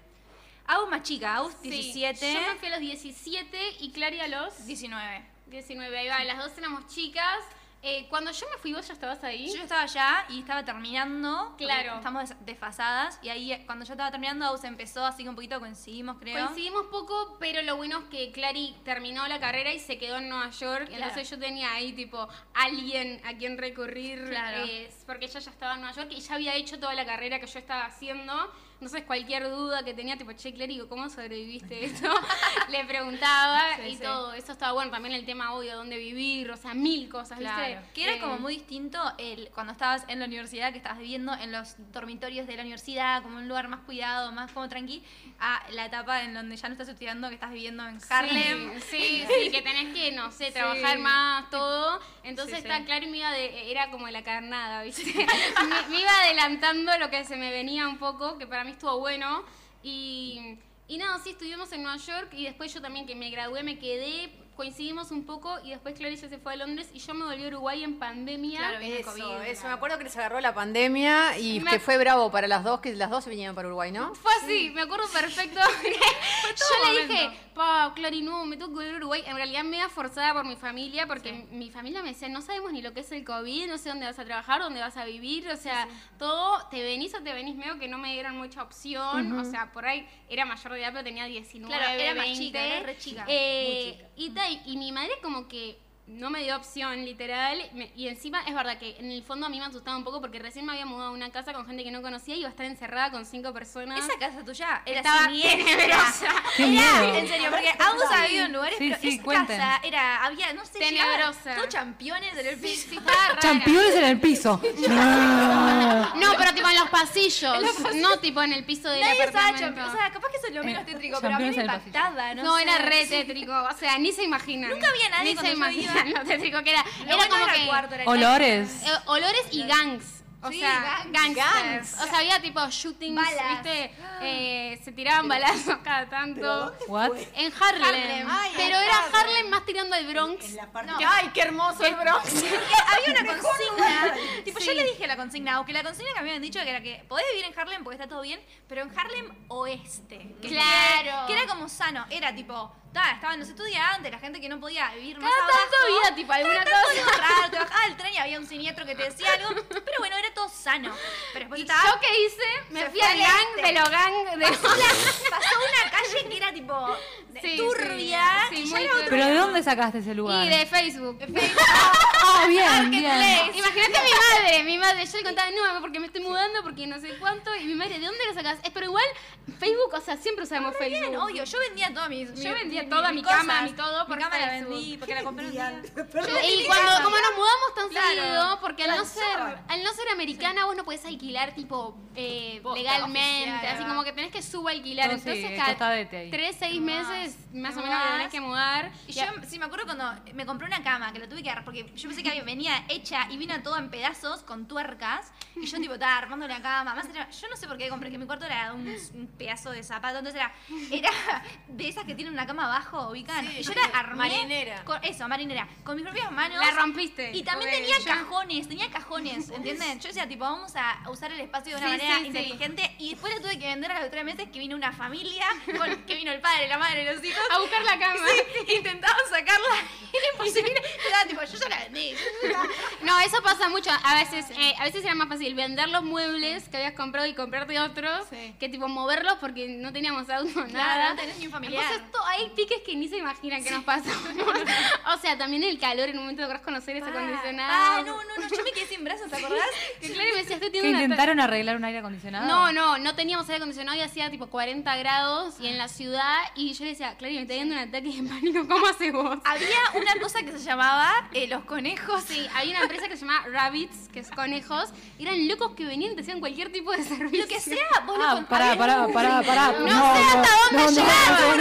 Agus más chica, Agus Sí, 17. Yo me fui a los 17 y Clary a los 19. 19. Ahí va, las dos éramos chicas. Eh, cuando yo me fui, vos ya estabas ahí. Yo estaba allá y estaba terminando. Claro. Estamos des- desfasadas. Y ahí, eh, cuando yo estaba terminando, Agus empezó, así que un poquito coincidimos, creo. Coincidimos poco, pero lo bueno es que Clary terminó la carrera y se quedó en Nueva York. Claro. Entonces yo tenía ahí, tipo, alguien a quien recurrir. Claro. eh, porque ella ya estaba en Nueva York y ya había hecho toda la carrera que yo estaba haciendo. Entonces, cualquier duda que tenía, tipo, che, Clary, ¿cómo sobreviviste esto? Le preguntaba Sí, y sí. todo. Eso estaba bueno. También el tema, obvio, dónde vivir, o sea, mil cosas, ¿viste? Claro. Que era Eh, como muy distinto el, cuando estabas en la universidad, que estabas viviendo en los dormitorios de la universidad, como un lugar más cuidado, más como tranqui, a la etapa en donde ya no estás estudiando, que estás viviendo en Harlem. Sí, sí, sí, que tenés que, no sé, trabajar más, todo. Entonces está claro y me iba de, era como la carnada, ¿viste? me, me iba adelantando lo que se me venía un poco, que para mí estuvo bueno. Y, y nada, sí, estuvimos en Nueva York y después yo también que me gradué me quedé. Coincidimos un poco y después Clary ya se fue a Londres y yo me volví a Uruguay en pandemia. Claro, eso, eso. Me acuerdo que les agarró la pandemia y Me- que fue bravo para las dos, que las dos se vinieron para Uruguay, ¿no? Fue así, me acuerdo perfecto. Yo le dije, pa, Clary, no, me tengo que volver a Uruguay. En realidad me forzada por mi familia, porque mi familia me decía, no sabemos ni lo que es el COVID, no sé dónde vas a trabajar, dónde vas a vivir, o sea, todo, te venís o te venís medio que no me dieron mucha opción, o sea, por ahí era mayor de edad, pero tenía 19, Claro, era más 20. chica, era re chica. Eh, Muy chica. y, ta, y- mi madre como que no me dio opción, literal. me- y encima es verdad que en el fondo a mí me asustaba un poco porque recién me había mudado a una casa con gente que no conocía y iba a estar encerrada con cinco personas. Esa casa tuya era Estaba siniestra. tenebrosa. Qué Era- miedo. En serio, porque ambos Sí. ha vivido en lugares, Sí, pero sí, esa cuenten. casa era, había, no sé, Tenebrosa. llegaba- todo championes en el piso. Championes en el piso. No, pero tipo en los pasillos, no tipo en el piso del Nadie estaba O sea, capaz que eso es lo menos tétrico, pero a mí me impactaba, ¿no? No, sé. era re tétrico, o sea, ni se imaginan. Nunca había nadie Ni se cuando iba. lo tétrico que era. Lo era bueno como era el que... cuarto, era el Olores. Eh, olores y gangs. O Sí, sea, gangs. gangsters. Gangs. O sea, había tipo shootings, Balas. ¿viste? Eh, se tiraban balazos cada tanto. What? En Harlem. Harlem. Ay, pero en era Harlem. Harlem más tirando al Bronx. No. Que- Ay, qué hermoso el Bronx. había una consigna. tipo, Sí. yo le dije la consigna, aunque la consigna que me habían dicho era que podés vivir en Harlem porque está todo bien, pero en Harlem oeste. que- Claro. Que era como sano. Era tipo, ta, estaban los estudiantes, la gente que no podía vivir más Cada abajo. tanto había, tipo, alguna Cada tanto cosa. algo raro, te bajaba del tren y había un siniestro que te decía algo. Pero bueno, era todo sano. Pero después ¿Y estaba. yo qué hice? Me fui al gang este. de los gang de Pasó, la- pasó una calle que era tipo de- Sí, turbia. sí, era ¿Pero de dónde sacaste ese lugar? Y de Facebook. Ah, bien, bien. Imagínate a mi madre, mi madre, yo le contaba, no, mamá, porque me estoy mudando, porque no sé cuánto, y mi madre, ¿de dónde lo sacas? Es pero igual, Facebook, o sea, siempre usamos Facebook. bien, obvio. Yo vendía toda mi. Yo vendía toda mi cama, mi todo por Mi cama la vendí porque la compré un día. y cuando, como nos mudamos tan Claro. seguido, porque al no, ser, al no ser americana, vos no podés alquilar, tipo, eh, legalmente, oficial, así como que tenés que subalquilar. No, sí, Entonces, cada ahí. tres, seis meses, más o menos, tenés que mudar. Y yo sí me acuerdo cuando me compré una cama que la tuve que agarrar porque yo pensé que venía hecha y vino toda en pedazos con tuercas y yo tipo estaba armando la cama. Más era- yo no sé por qué compré que mi cuarto era un, un pedazo de zapato, entonces era era de esas que tienen una cama abajo, ubican. Sí, y yo la armé Marinera. con eso, marinera, con mis propias manos. La rompiste. Y también tenía yo- cajones, tenía cajones, ¿entienden? Yo decía tipo, vamos a usar el espacio de una Sí, manera sí, inteligente y después la tuve que vender a los tres meses que vino una familia, con- que vino el padre, la madre, los hijos. A buscar la cama. Sí, intentaban sacarla y era imposible. Era tipo, yo ya la vendí. No, eso pasa mucho. A veces, eh, a veces era más fácil vender los muebles que habías comprado y comprarte otros que tipo moverlos porque no teníamos auto, nada. no tenés ni un familiar. Entonces to- hay piques que ni se imaginan que nos pasan. o sea, también el calor en un momento lográs conocer ese acondicionado. Ah, no, no, no, yo me quedé sin brazos, ¿te acordás? Que claro, me decía, estoy ¿Que teniendo una intentaron arreglar un aire acondicionado? No, no, no teníamos aire acondicionado y hacía tipo 40 grados y en la ciudad y yo le decía, Clary, me está dando un ataque de pánico, ¿cómo haces vos? Había una cosa que se llamaba eh, los conejos. Sí, había una empresa que se llamaba Rabbits, que es conejos, y eran locos que venían y te hacían cualquier tipo de servicio. Lo que sea, vos lo Ah, con- pará, pará, pará, pará. No, sé hasta dónde no, no, llegaba, no,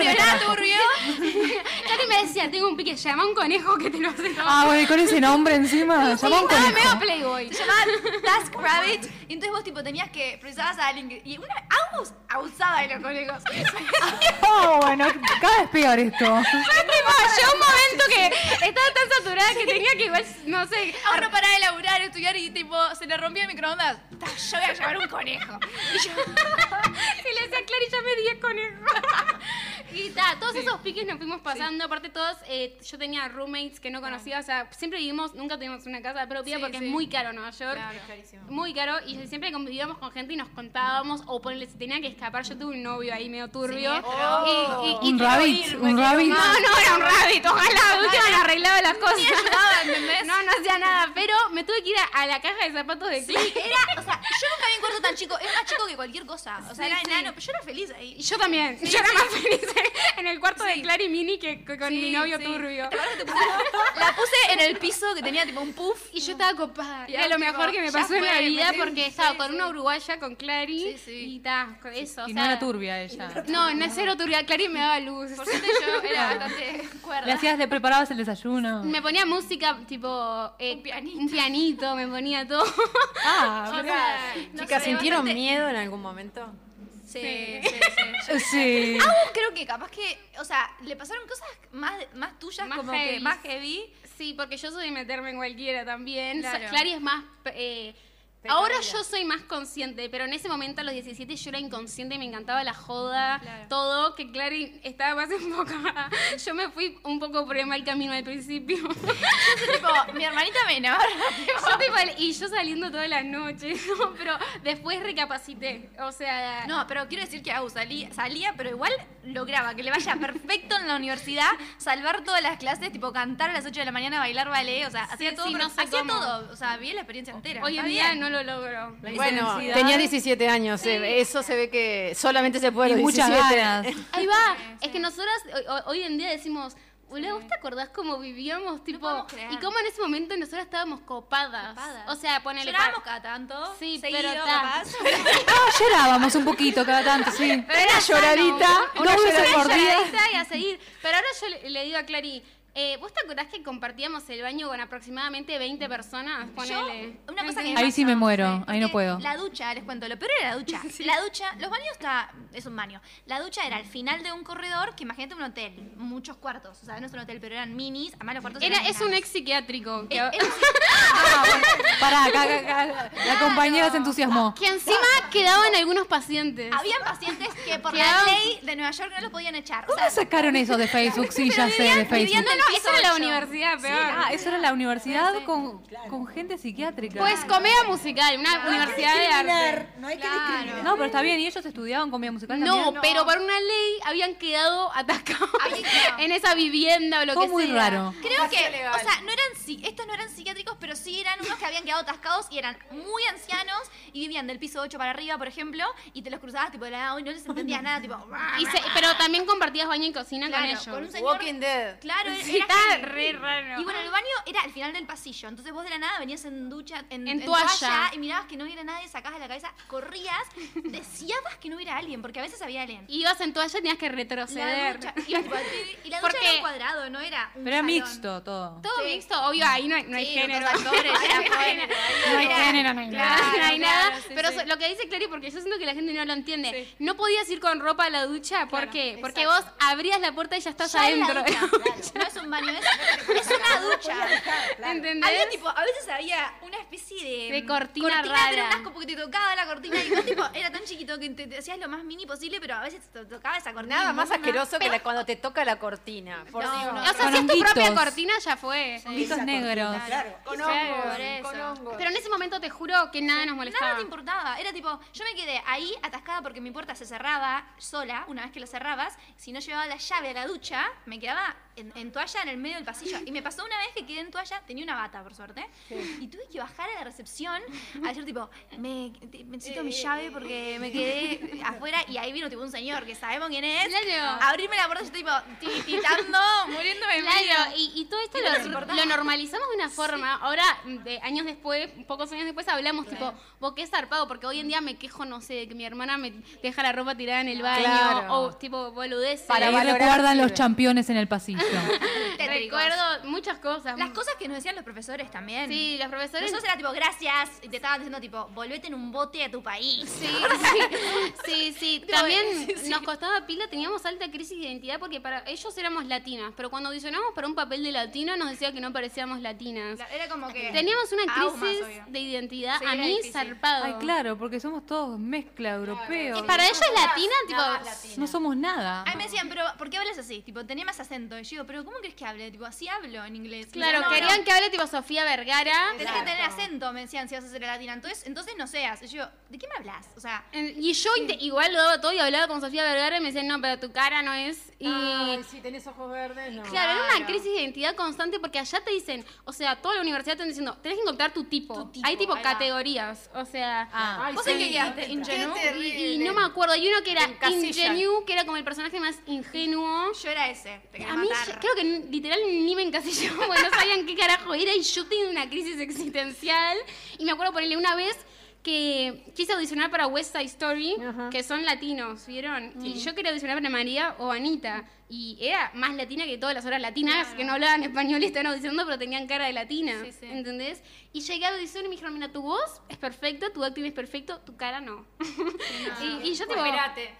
no, no, no. Cari me decía, tengo un pique, llama a un conejo que te lo hace todo. Ah, bueno, y con ese nombre encima, Sí, llama un conejo. medio Playboy. Se llamaba Task Rabbit. Y entonces vos tipo tenías que precisabas a alguien que. Y una abus abusaba de los conejos. Oh, bueno, cada vez peor esto. Fue tipo, llegó un momento que estaba tan saturada que tenía que igual, no sé, A uno paraba de laburar, estudiar y tipo se le rompía el microondas. Yo voy a llevar un conejo. Y yo. y le decía, Clary, ya me di conejos. y ta, todos esos piques nos fuimos pasando. Aparte, todos, eh, yo tenía roommates que no conocía. O sea, siempre vivimos, nunca tuvimos una casa propia Sí, porque sí. es muy caro Nueva York. Claro, carísimo. Muy caro. Y siempre convivíamos con gente y nos contábamos. O ponele, si tenía que escapar, yo tuve un novio ahí medio turbio. Siniestro. Y, y- y Un rabbit, irme, un rabbit. No, no era un rabbit. Ojalá, le arreglaba las cosas. No, no hacía nada. Pero me tuve que ir a, a la caja de zapatos de Sí, Clary. era, o sea, yo nunca vi un cuarto tan chico, era más chico que cualquier cosa. O sea, Sí, era sí. enano, pero yo era feliz ahí. Y yo también. Sí, yo era más feliz en el cuarto de Clary Mini que, que con Sí, mi novio sí. turbio. ¿Te acuerdas que te puse- la puse en el piso que tenía tipo un puff. Y yo estaba copada. Y Era lo tipo, mejor que me pasó en la vida porque estaba sí. con una uruguaya, con Clary. Sí, sí. Y ta, con eso. o Y sea, no era turbia ella. No, no es cero turbia. Clary me daba luz. Por suerte yo era bastante cuerda. Le hacías, le preparabas el desayuno. Me ponía música tipo. eh, un pianito. Un pianito, me ponía todo. Ah, O sea, no Chicas, sé, ¿sintieron bastante- miedo en algún momento? Sí, sí, sí. Sí. A vos creo que capaz que, o sea, le pasaron cosas más, más tuyas, Más como que más heavy. Sí, porque yo soy de meterme en cualquiera también. Claro. So- Clary es más... eh, ahora yo soy más consciente, pero en ese momento a los 17 yo era inconsciente y me encantaba la joda, todo, que Clary estaba más enfocada. Yo me fui un poco por el mal camino al principio. tipo, mi hermanita menor. Yo, tipo, y yo saliendo todas las noches, ¿no? pero después recapacité. O sea... No, pero quiero decir que Agus salía, salía, pero igual lograba que le vaya perfecto en la universidad, salvar todas las clases, tipo cantar a las 8 de la mañana, bailar ballet, o sea, hacía todo, sí, pero no sé hacía cómo. todo, o sea, vi la experiencia entera. Hoy en día bien. no lo logro. Bueno, tenía 17 años, eh, eso se ve que solamente se puede Y los muchas 17. ganas. Ahí va. Es que nosotras hoy- en día decimos, boludo, ¿vos te acordás cómo vivíamos? Tipo, creer. y cómo en ese momento nosotras estábamos copadas. O sea, ponele. Llorábamos cada tanto, Sí, seguido, pero ta. capaz. Ah, llorábamos un poquito cada tanto, sí. Pero era lloradita, sano. una lloradita. y a seguir. Pero ahora yo le, le digo a Clary, eh, ¿vos te acordás que compartíamos el baño con aproximadamente 20 personas? Ponele. Una cosa que Ahí sí me muero, ahí no puedo. La ducha, les cuento, lo peor era la ducha. La ducha, los baños está, es un baño. La ducha era al final de un corredor, que imagínate un hotel, muchos cuartos. O sea, no es un hotel, pero eran minis, además los cuartos Era, eran es un ex psiquiátrico. Que, Eh, Pará, acá, acá, acá, la compañera se entusiasmó. que encima quedaban algunos pacientes. Habían pacientes que por Quedaban- la ley de Nueva York no los podían echar. O ¿Cómo sea, sacaron eso de Facebook? Sí, ya sé, de Facebook. Piso de la universidad, peor. Ah, eso era la universidad con, con gente psiquiátrica. Pues comedia musical, una universidad de arte. No hay que Claro. discriminar. No, pero está bien, ¿y ellos estudiaban comedia musical No, también? pero por una ley habían quedado atascados Habían quedado. en esa vivienda o lo Fue que muy sea. raro. Creo que, o sea, no eran, psi- estos no eran psiquiátricos, pero sí eran unos que habían quedado atascados y eran muy ancianos y vivían del piso 8 para arriba, por ejemplo, y te los cruzabas tipo de la nada y no les entendías nada, tipo. Y se- pero también compartías baño y cocina Claro, con ellos. con un señor. Walking Dead. Claro, Sí, era re raro. Y bueno, el baño era al final del pasillo. Entonces vos de la nada venías en ducha, en, En toalla. y mirabas que no hubiera nadie, sacabas la cabeza, corrías, deseabas que no hubiera alguien, porque a veces había alguien. Ibas en toalla y tenías que La retroceder. ducha, ibas tipo, y la ducha Porque- era un cuadrado, no era un Pero era mixto todo. Todo Sí. mixto, obvio, ahí no hay, no hay Sí, género. actores, era No hay género, No hay género, no hay nada. Claro, no hay claro, nada. sí, Pero so- lo que dice Clary, porque yo siento que la gente no lo entiende. No podías ir con ropa a la ducha, ¿por qué? Porque vos abrías la puerta y ya estás Ya la adentro. ducha, No es un baño, es, es una ducha. ¿Entendés? Había tipo, a veces había una especie de, De cortina pero rara. era un asco porque te tocaba la cortina y vos tipo, era tan chiquito que te, te hacías lo más mini posible, pero a veces te tocaba esa cortina. Nada más asqueroso que la- cuando te toca la cortina. Por No, Dios. no, O sea, Con si es tu propia cortina, ya fue. Honguitos negros. Claro. Con hongos, por eso. con hongos. Pero en ese momento te juro que nada nos molestaba. Nada te importaba. Era tipo, yo me quedé ahí atascada porque mi puerta se cerraba sola una vez que la cerrabas. Si no llevaba la llave a la ducha, me quedaba en, en toalla en el medio del pasillo. Y me pasó una vez que quedé en toalla, tenía una bata, por suerte. Y tuve que bajar a la recepción a decir, tipo, me, te- necesito mi llave porque me quedé afuera. Y ahí vino, tipo, un señor que sabemos quién es. Claro. Abrirme la puerta, yo tipo, tiritando, muriéndome de miedo. Claro, y, y todo esto lo, normalizamos de una forma. Ahora, de años después, pocos años después, hablamos tipo, vos qué zarpado, porque hoy en día me quejo, no sé, de que mi hermana me deja la ropa tirada en el baño, Claro. o tipo boludeces. Para valorar recuerdan los championes en el pasillo. Tétricos. Recuerdo muchas cosas. Las cosas que nos decían los profesores también. Sí, los profesores. Nosotros era tipo, gracias, y te estaban diciendo tipo, volvete en un bote a tu país. Sí, sí, sí, sí. También sí, sí. nos costaba pila, teníamos alta crisis de identidad porque para ellos éramos latinas, pero cuando audicionamos para un papel de latino nos decía que no parecíamos latinas. Era como que... Teníamos una más, crisis de identidad, Sí, a mí difícil. zarpado. Ay, claro, porque somos todos mezcla europeo. Y para ellos latina, tipo, No somos nada. A mí me decían, pero ¿por qué hablas así? Tipo, tenía más acento. Y yo digo, pero ¿cómo crees que hable? Tipo, así hablo en inglés. Y claro, yo, no, querían no, que hable tipo Sofía Vergara. Tenés que tener acento, me decían, si vas a ser latina. Entonces, entonces no seas. Y yo, ¿de qué me hablas? O sea, En- Y yo inte- igual lo daba todo y hablaba con Sofía Vergara y me decían, no, pero tu cara no es. Y Ay, si tenés ojos verdes, no. Claro, era una crisis de identidad constante porque allá te dicen, o sea, toda la universidad te están diciendo, tenés que encontrar tu tipo. tipo, Hay tipo ahí va. categorías, o sea... Ay, ¿vos sí. en qué quedaste? Qué ¿Ingenuo? terrible. Y, y no me acuerdo, hay uno que era. Ingenue, que era como el personaje más ingenuo. Yo era ese. Te quería A mí, matar. Yo- creo que literal ni me encasilló, porque no sabían qué carajo era y yo tenía una crisis existencial. Y me acuerdo ponerle una vez que quise audicionar para West Side Story, que son latinos, ¿vieron? Y yo quería audicionar para María o Anita. Y era más latina que todas las horas latinas, que no hablaban español y estaban audicionando, pero tenían cara de latina. ¿Entendés? Y llegué a la audición y me dijeron, mira, tu voz es perfecta, tu acting es perfecto, tu cara no. y, y yo. Espérate.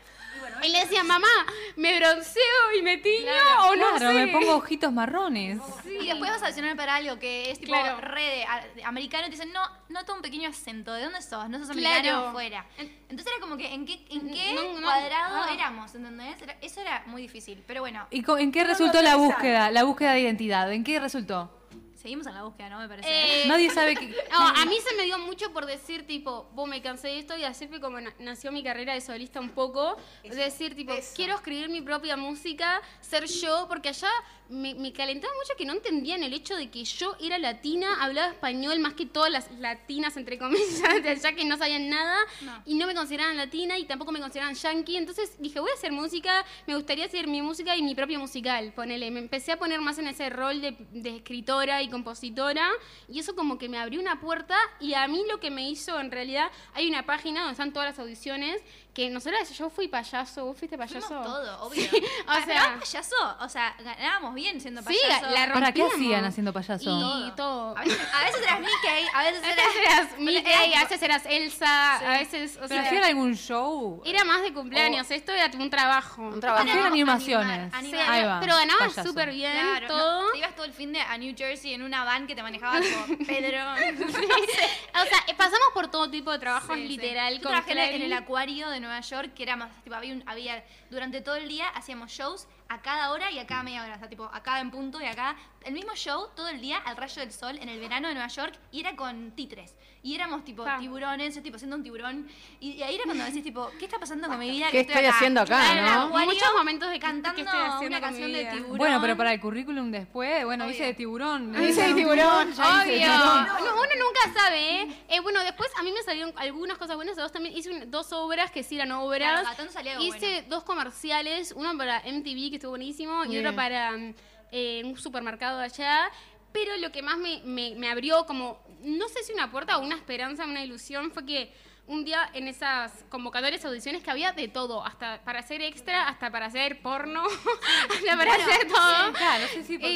Y le decía, mamá, ¿me bronceo y me tiño o no Claro, sé? me pongo ojitos marrones. Y después vas a audicionar para algo que es tipo Claro. re de, a- de americano y te dicen, no, nota un pequeño acento. ¿De dónde sos? ¿No sos americano Claro. o fuera? Entonces era como que, ¿en qué, en qué No, no, cuadrado ah. éramos? ¿Entendés? Era- eso era muy difícil. Pero bueno, ¿Y en qué resultó la búsqueda? La búsqueda de identidad. ¿En qué resultó? Seguimos en la búsqueda, ¿no? Me parece. Eh, Nadie sabe que- No, a mí se me dio mucho por decir, tipo, vos me cansé de esto y así fue como na- nació mi carrera de solista un poco. Es decir, tipo, quiero escribir mi propia música, ser yo, porque allá me, me calentaba mucho que no entendían el hecho de que yo era latina, hablaba español más que todas las latinas, entre comillas, de allá que no sabían nada y no me consideraban latina y tampoco me consideraban yankee. Entonces dije, voy a hacer música, me gustaría hacer mi música y mi propio musical, ponele. Me empecé a poner más en ese rol de, de escritora y compositora y eso como que me abrió una puerta y a mí lo que me hizo en realidad, hay una página donde están todas las audiciones que nosotros, yo fui payaso, vos fuiste payaso. Fuimos todo, obvio. Sí, Ah, o pero sea, payaso, o sea, ganábamos bien siendo Sí, payaso. la ¿Para qué hacían haciendo payaso? y todo. A veces, a veces eras Mickey, a veces A veces eras... eras Mickey, a veces eras Elsa, Sí. a veces, o ¿Pero sea, hacían algún show? era más de cumpleaños, esto era un trabajo. Un Hacían animaciones. animar. Ahí va, pero ganabas súper bien Claro, todo. no, te ibas todo el fin de a New Jersey en una van que te manejaba como Pedro. O sea, eh, pasamos por todo tipo de trabajos, literal. Con trabajé en el acuario de Nueva York, que era más, tipo, había, había, durante todo el día hacíamos shows a cada hora y a cada media hora, o sea, tipo, a cada en punto y acá, el mismo show todo el día al rayo del sol en el verano de Nueva York y era con titres. Y éramos tipo Ah. tiburones, yo tipo siendo un tiburón. Y, y ahí era cuando decís tipo, ¿qué está pasando con mi vida? ¿Qué que estoy haciendo acá, no? acuario Muchos momentos de cantando que estoy haciendo una con mi canción de tiburón. Bueno, pero para el currículum después, bueno, hice de tiburón. Hice de tiburón, ya hice de obvio. tiburón. No, uno nunca sabe, ¿eh? Eh, Bueno, después a mí me salieron algunas cosas buenas. Dos también hice un- dos obras que sí eran obras. Claro, salía hice dos comerciales, uno para MTV que estuvo buenísimo y Bien. otro para mm, eh, un supermercado de allá. Pero lo que más me, me- me abrió como, no sé si una puerta o una esperanza, una ilusión, fue que un día en esas convocatorias, audiciones, que había de todo, hasta para hacer extra, hasta para hacer porno, hasta para Bueno, hacer todo. claro, Eh, son sí, sí. Todo,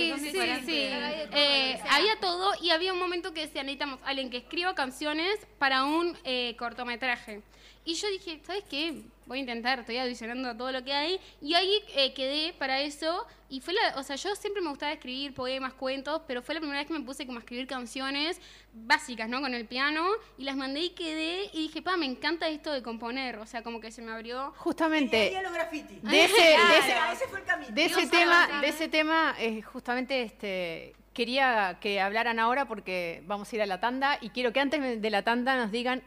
Eh, o sea. había todo y había un momento que decía, necesitamos a alguien que escriba canciones para un eh, cortometraje. Y yo dije, ¿sabes qué? Voy a intentar, estoy audicionando todo lo que hay. Y ahí eh, quedé para eso. Y fue la, o sea, yo siempre me gustaba escribir poemas, cuentos, pero fue la primera vez que me puse como a escribir canciones básicas, ¿no? Con el piano. Y las mandé y quedé. Y dije, pa, me encanta esto de componer. O sea, como que se me abrió. Justamente. los graffiti. De ese, de ese- Claro, ese fue el camino. de ese Dios tema, sabe. de ese tema, eh, justamente este, quería que hablaran ahora porque vamos a ir a la tanda y quiero que antes de la tanda nos digan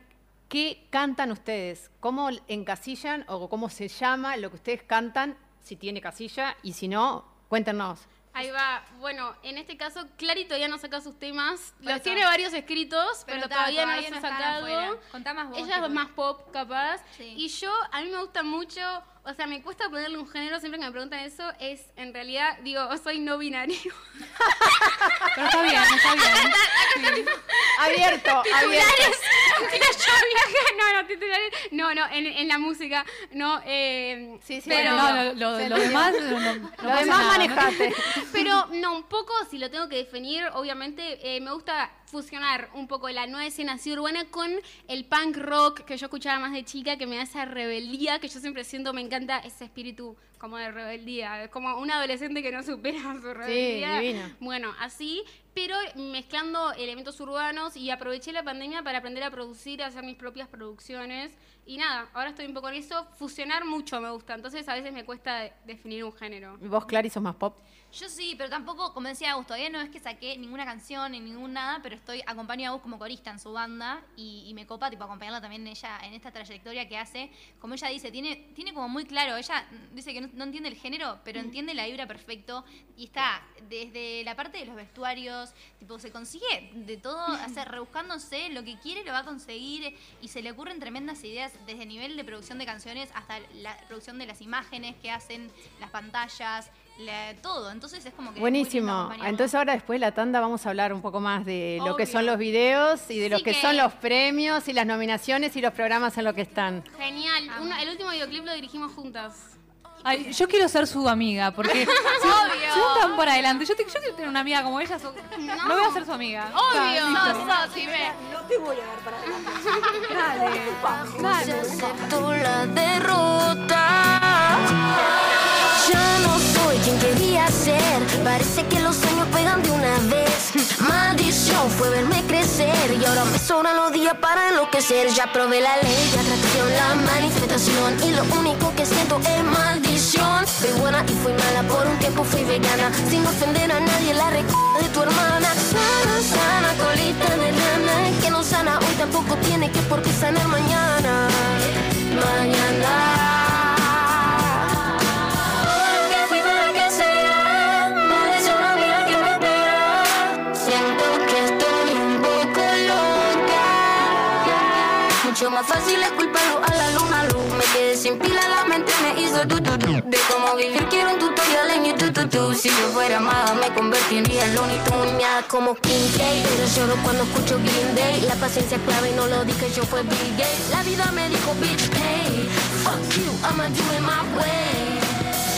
qué cantan ustedes, cómo encasillan o cómo se llama lo que ustedes cantan, si tiene casilla y si no, cuéntenos. Ahí va. Bueno, en este caso, Clary todavía no saca sus temas. Por Los eso. tiene varios escritos, Pero todavía, todavía no no los ha están sacado. Ella es más pop, capaz. Sí. Y yo, a mí me gusta mucho, o sea, me cuesta ponerle un género, siempre que me preguntan eso, es, en realidad, digo, soy no binario. Pero está bien, está bien. Abierto, viajé, no, no, titulares. No, no, en, en la música, no. Eh, sí, pero, No, lo, lo- lo lo demás Lo nada. manejate. Pero no, un poco, si lo tengo que definir, obviamente eh, me gusta fusionar un poco la nueva escena así urbana con el punk rock que yo escuchaba más de chica, que me da esa rebeldía que yo siempre siento, me encanta ese espíritu como de rebeldía, como un adolescente que no supera su rebeldía. divino. Bueno, así, pero mezclando elementos urbanos y aproveché la pandemia para aprender a producir, a hacer mis propias producciones. Y nada, ahora estoy un poco en eso. Fusionar mucho me gusta, entonces a veces me cuesta de- definir un género. ¿Vos, Clary, sos más pop? Yo sí, pero tampoco, como decía Agus, todavía no es que saqué ninguna canción ni ningún nada, pero estoy acompaño a Agus como corista en su banda y, y me copa tipo acompañarla también ella en esta trayectoria que hace. Como ella dice, tiene, tiene como muy claro, ella dice que no, no entiende el género, pero entiende la vibra perfecto y está desde la parte de los vestuarios, tipo se consigue de todo, hacer rebuscándose, lo que quiere lo va a conseguir y se le ocurren tremendas ideas desde nivel de producción de canciones hasta la producción de las imágenes que hacen, las pantallas. la- todo. Entonces es como que. Buenísimo. Entonces ahora después de la tanda vamos a hablar un poco más de lo que son los videos y de lo que, que- son los premios y las nominaciones y los programas en lo que están. Genial. Uno- el último videoclip lo dirigimos juntas. Ay, yo quiero ser su amiga, porque si, Obvio. si van tan por adelante, yo, te- yo quiero tener una amiga como ella, so- no, voy a ser su amiga. Obvio. Listo. Sos, sos, dime. No te voy a dar para adelante. Dale, dale. acepto la derrota. Ya no soy quien quería ser. Parece que los sueños pegan de una vez. Maldición fue verme crecer. Y ahora me sobran los días para enloquecer. Ya probé la ley de atracción, la manifestación. Y lo único que siento es maldición. Fui buena y fui mala. Por un tiempo fui vegana. Sin ofender a nadie, la rec de tu hermana. Sana, sana, colita de rana. Que no sana hoy tampoco tiene que por qué sanar mañana. Mañana. De cómo vivir quiero un tutorial en YouTube. Tu, tu. Si yo fuera maga me convertiría en Looney Tunes. Como King K. Pero lloro cuando escucho Green Day. La paciencia es clave y no lo dije yo fue Bill Gates. La vida me dijo bitch hey. Fuck you, I'ma do it my way.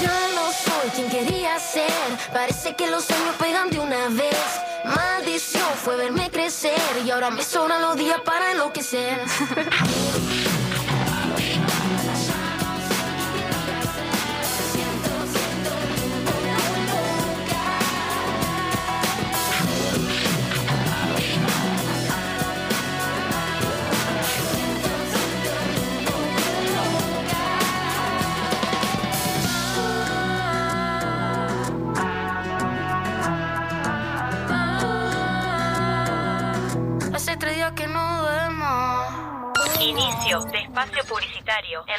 Ya no soy quien quería ser. Parece que los sueños pegan de una vez. Maldición fue verme crecer. Y ahora me sobran los días para enloquecer.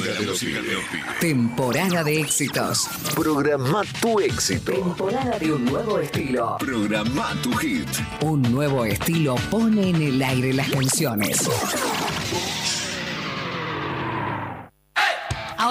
De. Temporada de éxitos. Programa tu éxito. Temporada de un nuevo estilo. Programa tu hit. Un nuevo estilo pone en el aire las canciones.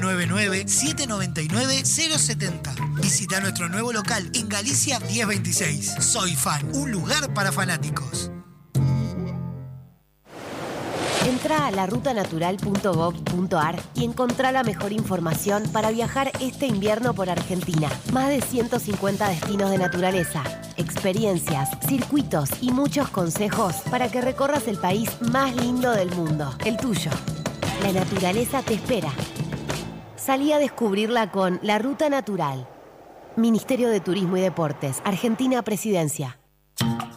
099-799-070. Visita nuestro nuevo local en Galicia 1026. Soy Fan, un lugar para fanáticos. Entra a larutanatural.gov.ar y encontrá la mejor información para viajar este invierno por Argentina. Más de 150 destinos de naturaleza, experiencias, circuitos y muchos consejos para que recorras el país más lindo del mundo, el tuyo. La naturaleza te espera. Salí a descubrirla con La Ruta Natural. Ministerio de Turismo y Deportes, Argentina Presidencia.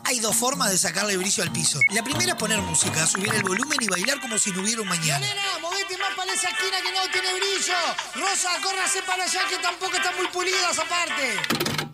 Hay dos formas de sacarle brillo al piso. La primera es poner música, subir el volumen y bailar como si no hubiera un mañana. Nena, movete más para esa esquina que no tiene brillo. Rosa, córrase para allá que tampoco están muy pulidas aparte.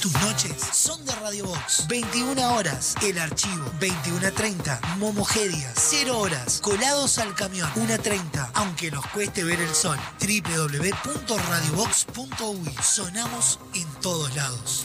Tus noches son de Radio Box. 21 horas, El Archivo. 21.30, Momogedia. 0 horas, Colados al Camión. 1.30, aunque nos cueste ver el sol. www.radiobox.uy. Sonamos en todos lados.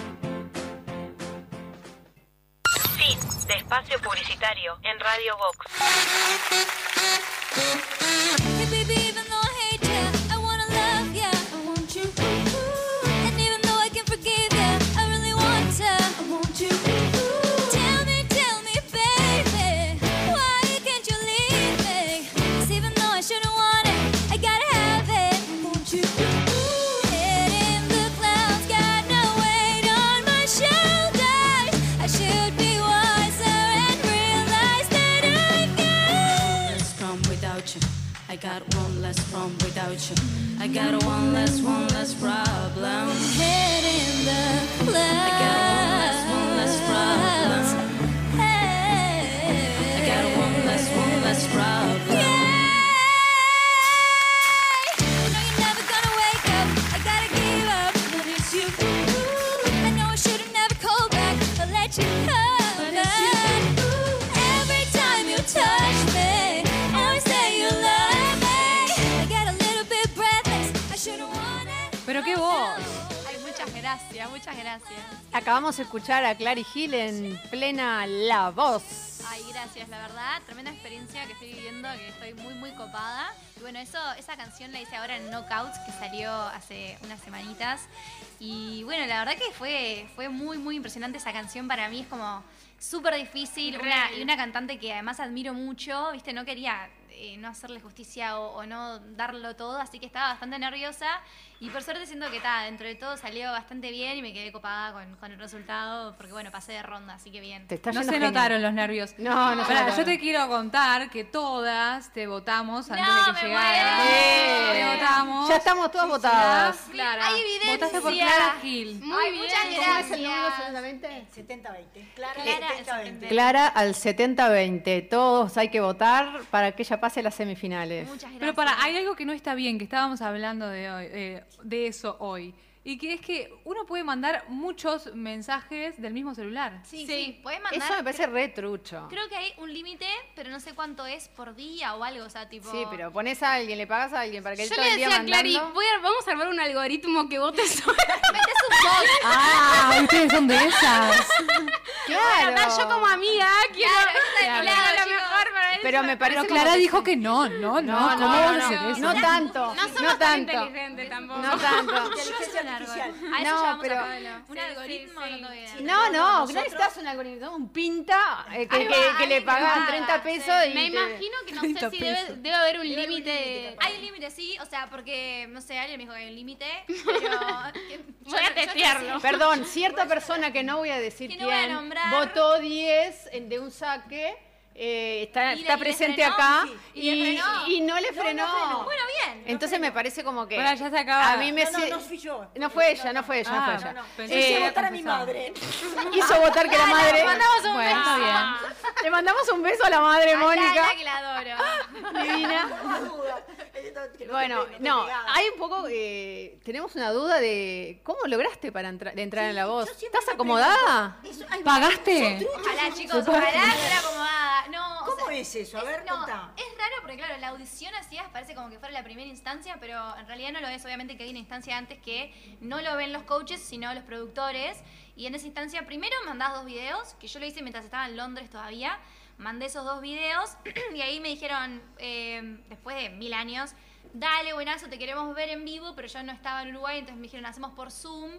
Espacio publicitario en Radio Vox. Less from without you. I got one less, one less problem. Head in the clouds. Gracias, muchas gracias. Acabamos de escuchar a Clary Hill en plena La Voz. Ay, gracias, la verdad, tremenda experiencia que estoy viviendo, que estoy muy, muy copada. Y bueno, eso, esa canción la hice ahora en Knockouts, que salió hace unas semanitas. Y bueno, la verdad que fue, fue muy, muy impresionante esa canción. Para mí es como súper difícil. Una, y una cantante que además admiro mucho, ¿viste? No quería eh, no hacerle justicia o, o no darlo todo, así que estaba bastante nerviosa. Y por suerte siento que está, dentro de todo salió bastante bien y me quedé copada con, con el resultado, porque bueno, pasé de ronda, así que bien. Te No se genial. notaron los nervios. No, no notaron. yo te quiero contar que todas te votamos antes No, de que llegara. muero. Te votamos. Ya estamos todas Sí, votadas. sí, Clara. Hay evidencia. Votaste por Clara Gil. Muy Ay, bien, muchas ¿Cómo es el número gracias. absolutamente? 70-20. Clara, Clara, 70-20. Clara al 70-20. Todos hay que votar para que ella pase a las semifinales. Muchas gracias. Pero para, hay algo que no está bien, que estábamos hablando de, hoy, eh, de eso hoy. Y que es que uno puede mandar muchos mensajes del mismo celular. Sí, sí, puedes mandar. Eso me parece re trucho. Creo que hay un límite, pero no sé cuánto es por día o algo, o sea, tipo... Sí, pero pones a alguien, le pagas a alguien para que él Yo todo le el día decía a Clary, mandando. voy a- vamos a armar un algoritmo que vote solo. Metes un bot. Ah, ustedes son de esas. Claro. Bueno, yo como amiga quiero Claro, quiero claro, lo mejor para él. Pero me parece Pero Clara que- dijo que no, no, no. No, ¿Cómo no, no, no, eso? no tanto. No somos no tan tanto. inteligentes tampoco. No tanto. Inteligencia artificial. A eso No, pero- a. Un Sí, algoritmo, sí, no sí. No, no, no Nosotros- necesitas un algoritmo, un pinta eh, que, le pagan paga, 30 pesos sí. y Me te- imagino que no 30 sé si debe, debe haber un límite. Hay un límite, sí, o sea, porque, no sé, alguien me dijo que hay un límite, pero... Voy a testearlo. Perdón, cierta persona que no voy a decir no quién votó 10 en- de un saque. Eh, está, Y le- está y presente frenó, acá sí, y, y le frenó. y no le No, no frenó. frenó. Bueno, bien. Entonces me parece como que. Bueno, ya se acaba. A mí me No, no, no fui yo. No fue ella, no fue ella, no Ah, fue ella. no, no. Pensé Eh, a votar a mi madre. Hizo votar que la madre. le mandamos un Bueno, beso. Le mandamos un beso a la madre, Mónica. la, que la adoro. Divina. Bueno, no, hay un poco, eh, tenemos una duda de cómo lograste para entrar, de entrar en la voz. ¿Estás acomodada? ¿Pagaste? Ojalá, chicos, ojalá estar acomodada. No, o ¿Cómo sea, es eso? A ver, no, contá. es raro porque, claro, la audición así es, parece como que fuera la primera instancia, pero en realidad no lo es. Obviamente que hay una instancia antes que no lo ven los coaches, sino los productores. Y en esa instancia, primero mandás dos videos, que yo lo hice mientras estaba en Londres todavía. Mandé esos dos videos y ahí me dijeron, eh, después de mil años, dale, buenazo, te queremos ver en vivo, pero yo no estaba en Uruguay, entonces me dijeron, hacemos por Zoom.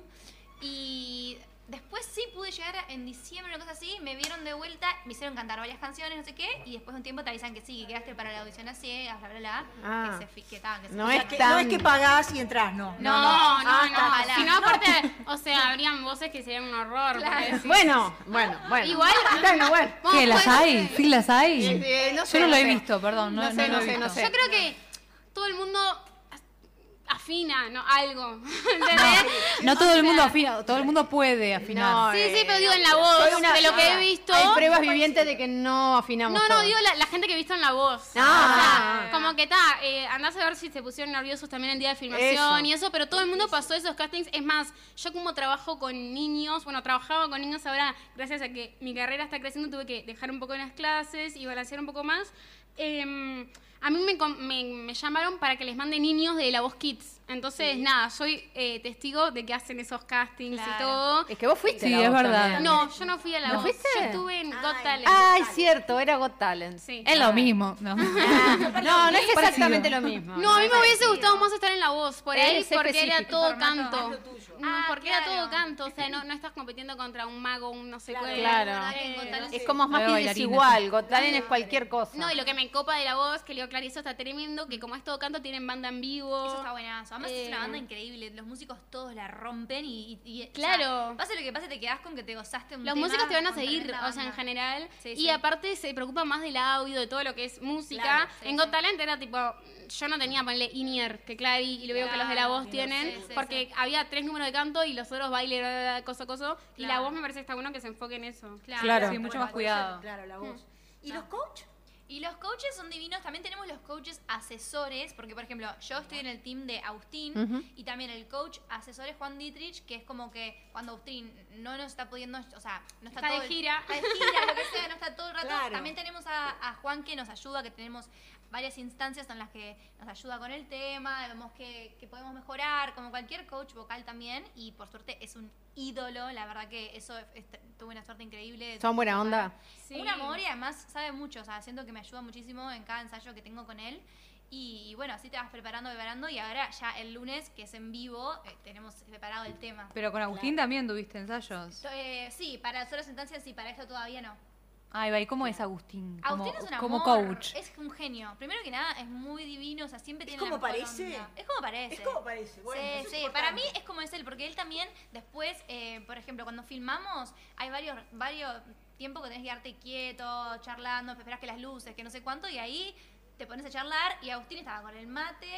Y después sí pude llegar en diciembre, una cosa así, me vieron de vuelta, me hicieron cantar varias canciones, no sé qué, y después de un tiempo te avisan que sí, que quedaste para la audición a ciegas, bla, bla, bla, Ah. que se fi- que ta, que se No sea, que- no es que pagás y entras, no. No, No, no, Ah, no. Si no, aparte, o sea, habrían voces que serían un horror. Claro. Bueno, bueno, bueno. Igual, Bueno, bueno. ¿Qué, las hay? ¿Sí las hay? Eh, no sé, Yo no lo he visto, perdón. No, No sé, no sé, no sé. Yo creo que todo el mundo afina, ¿no? Algo. ¿Entendés? No todo O el mundo afina, todo el mundo puede afinar. No, Sí, sí, eh, pero digo en la voz, una- de lo que he visto. Hay pruebas vivientes de que no afinamos. No, no, todos. digo la, la gente que he visto en la voz. Ah. O sea, como que está, eh, andás a ver si se pusieron nerviosos también el día de filmación Eso. y eso, pero todo el mundo pasó esos castings. Es más, yo como trabajo con niños, bueno, trabajaba con niños ahora, gracias a que mi carrera está creciendo, tuve que dejar un poco las clases y balancear un poco más. Eh, a mí me, me- me llamaron para que les mande niños de La Voz Kids. Entonces, nada, soy eh, testigo de que hacen esos castings y Claro. todo. Es que vos fuiste. Sí, a la es voz verdad. también. No, yo no fui a La ¿No Voz. fuiste? Yo estuve en Got Talent. Ay, cierto, era Got Talent. Sí. Es lo mismo. No. No, no es exactamente lo mismo. No, a mí me hubiese gustado más estar en la voz, por ahí, Es porque era específico. todo Formato. canto. Es. No, Ah, porque era claro. todo canto, o sea, no, no estás compitiendo contra un mago, un no sé cuál. Claro. Que Got Talent Es sí. como más bailarina, desigual. Got Talent es cualquier cosa. No, y lo que me copa de la voz, que Leo Clarizo está tremendo, que como es todo canto, tienen banda en vivo. Eso está buenazo. Además es una Eh, banda increíble. Los músicos todos la rompen y... y- y- o Claro. sea, pase lo que pase, te quedás con que te gozaste un Los tema músicos te van a seguir, o sea, en general. Sí, y sí. aparte se preocupa más del audio, de todo lo que es música. Claro, sí, en sí. Got Talent era tipo, yo no tenía, ponerle Inier, que Clary, y lo veo que los de la Claro, voz tienen, sí, sí, porque sí. había tres números de canto y los otros baile, coso, coso. Y la Claro. voz me parece que está bueno que se enfoque en eso. Claro. Sí, mucho más cuidado. Claro, la voz. ¿Y los coach? Y los coaches son divinos. También tenemos los coaches asesores, porque por ejemplo, yo estoy en el team de Agustín Ujú. y también el coach asesor es Juan Dietrich, que es como que cuando Agustín no nos está pudiendo, o sea, no está, Está de todo el- gira. está de gira, lo que sea, no está todo el rato. Claro. También tenemos a, a Juan que nos ayuda, que tenemos varias instancias en las que nos ayuda con el tema, vemos que, que podemos mejorar, como cualquier coach vocal también, y por suerte es un ídolo, la verdad que eso es- tuve una suerte increíble. Son buena onda. Sí. un amor y además sabe mucho, o sea, siento que me ayuda muchísimo en cada ensayo que tengo con él. Y, y bueno, así te vas preparando, preparando y ahora ya el lunes, que es en vivo, eh, tenemos preparado el tema. Pero con Agustín también tuviste ensayos. Eh, sí, para hacer las instancias sí, para esto todavía no. Ay, va, ¿y cómo es Agustín? Como, Agustín es un como amor, coach. es un genio. Primero que nada, es muy divino, o sea, siempre tiene como la mejor parece? onda. Es como parece. Es como parece, bueno, sí, es sí, importante. para mí es como es él, porque él también después, eh, por ejemplo, cuando filmamos, hay varios, varios tiempos que tenés que quedarte quieto, charlando, esperas que las luces, que no sé cuánto, y ahí te pones a charlar y Agustín estaba con el mate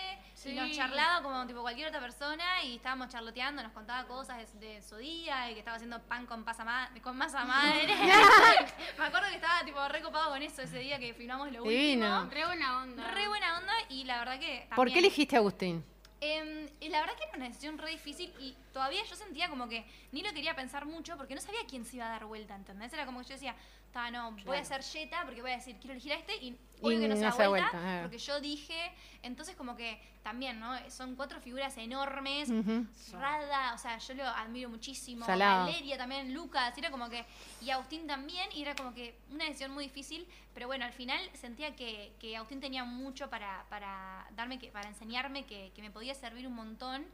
y nos charlaba como tipo cualquier otra persona y estábamos charloteando, nos contaba cosas de, de su día y que estaba haciendo pan con, pasa ma- con masa madre. Me acuerdo que estaba tipo recopado con eso ese día que filmamos lo Divino. último. Re buena onda. Re buena onda y la verdad que ¿Por qué elegiste a Agustín? Em, y la verdad que era una decisión re difícil y todavía yo sentía como que ni lo quería pensar mucho porque no sabía quién se iba a dar vuelta, ¿entendés? Era como que yo decía, "Ta, no, voy a hacer Jetta porque voy a decir, quiero elegir a este y obvio que no se da vuelta, vuelta, eh. porque yo dije, entonces como que también, ¿no? Son cuatro figuras enormes, Ujú. Rada, o sea, yo lo admiro muchísimo, Salado. Valeria también, Lucas, y era como que, y Agustín también, y era como que una decisión muy difícil, pero bueno, al final sentía que, que Agustín tenía mucho para, para darme, que, para enseñarme que, que me podía servir un montón,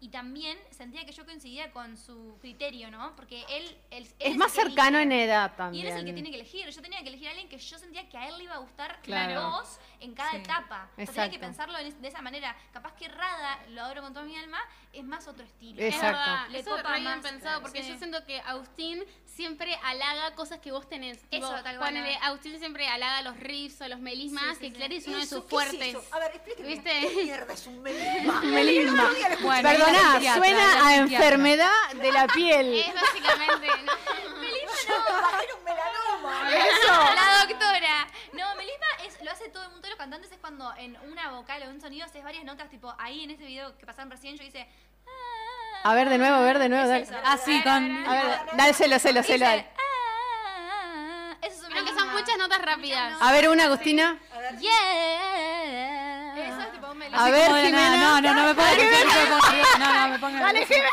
y también sentía que yo coincidía con su criterio, ¿no? Porque él... él- él Es más cercano elige. en edad Y también. él es el que tiene tiene que elegir. Yo tenía que elegir a alguien que yo sentía que a él le iba a gustar Claro. la voz en cada Sí. etapa. O sea, Exacto. que pensarlo de esa manera. Capaz que Rada, lo adoro con toda mi alma, es más otro estilo. Exacto. Es verdad, Le eso copa re bien pensado, porque Sí. yo siento que Agustín siempre halaga cosas que vos tenés. Tipo, Eso, tal cual. ponele, Agustín siempre halaga los riffs o los melismas, Sí, sí, que sí. Clary es uno de sus ¿qué es fuertes. A ver, explíqueme. ¿Viste? ¿Qué mierda es un melisma? Melisma. Bueno, psiquiatra, ir suena a enfermedad de la piel. Es básicamente. Melisma no. Era un melanoma. Eso. La doctora. No, Melisma es, lo hace todo el mundo de los cantantes. Es cuando en una vocal o un sonido haces varias notas. Tipo, ahí en ese video que pasaron recién, yo hice. A ver, de nuevo, a ver, de nuevo. Es. Ah, sí, con... A ver, dale, celo, celo, ah, Eso es Creo que son muchas notas rápidas. A ver, una, Agustina. Yeah. Eso es tipo un melisma. A ver, de Jimena. No, no, no me pongan nerviosa, no. No, no, me pongan Dale. Jimena.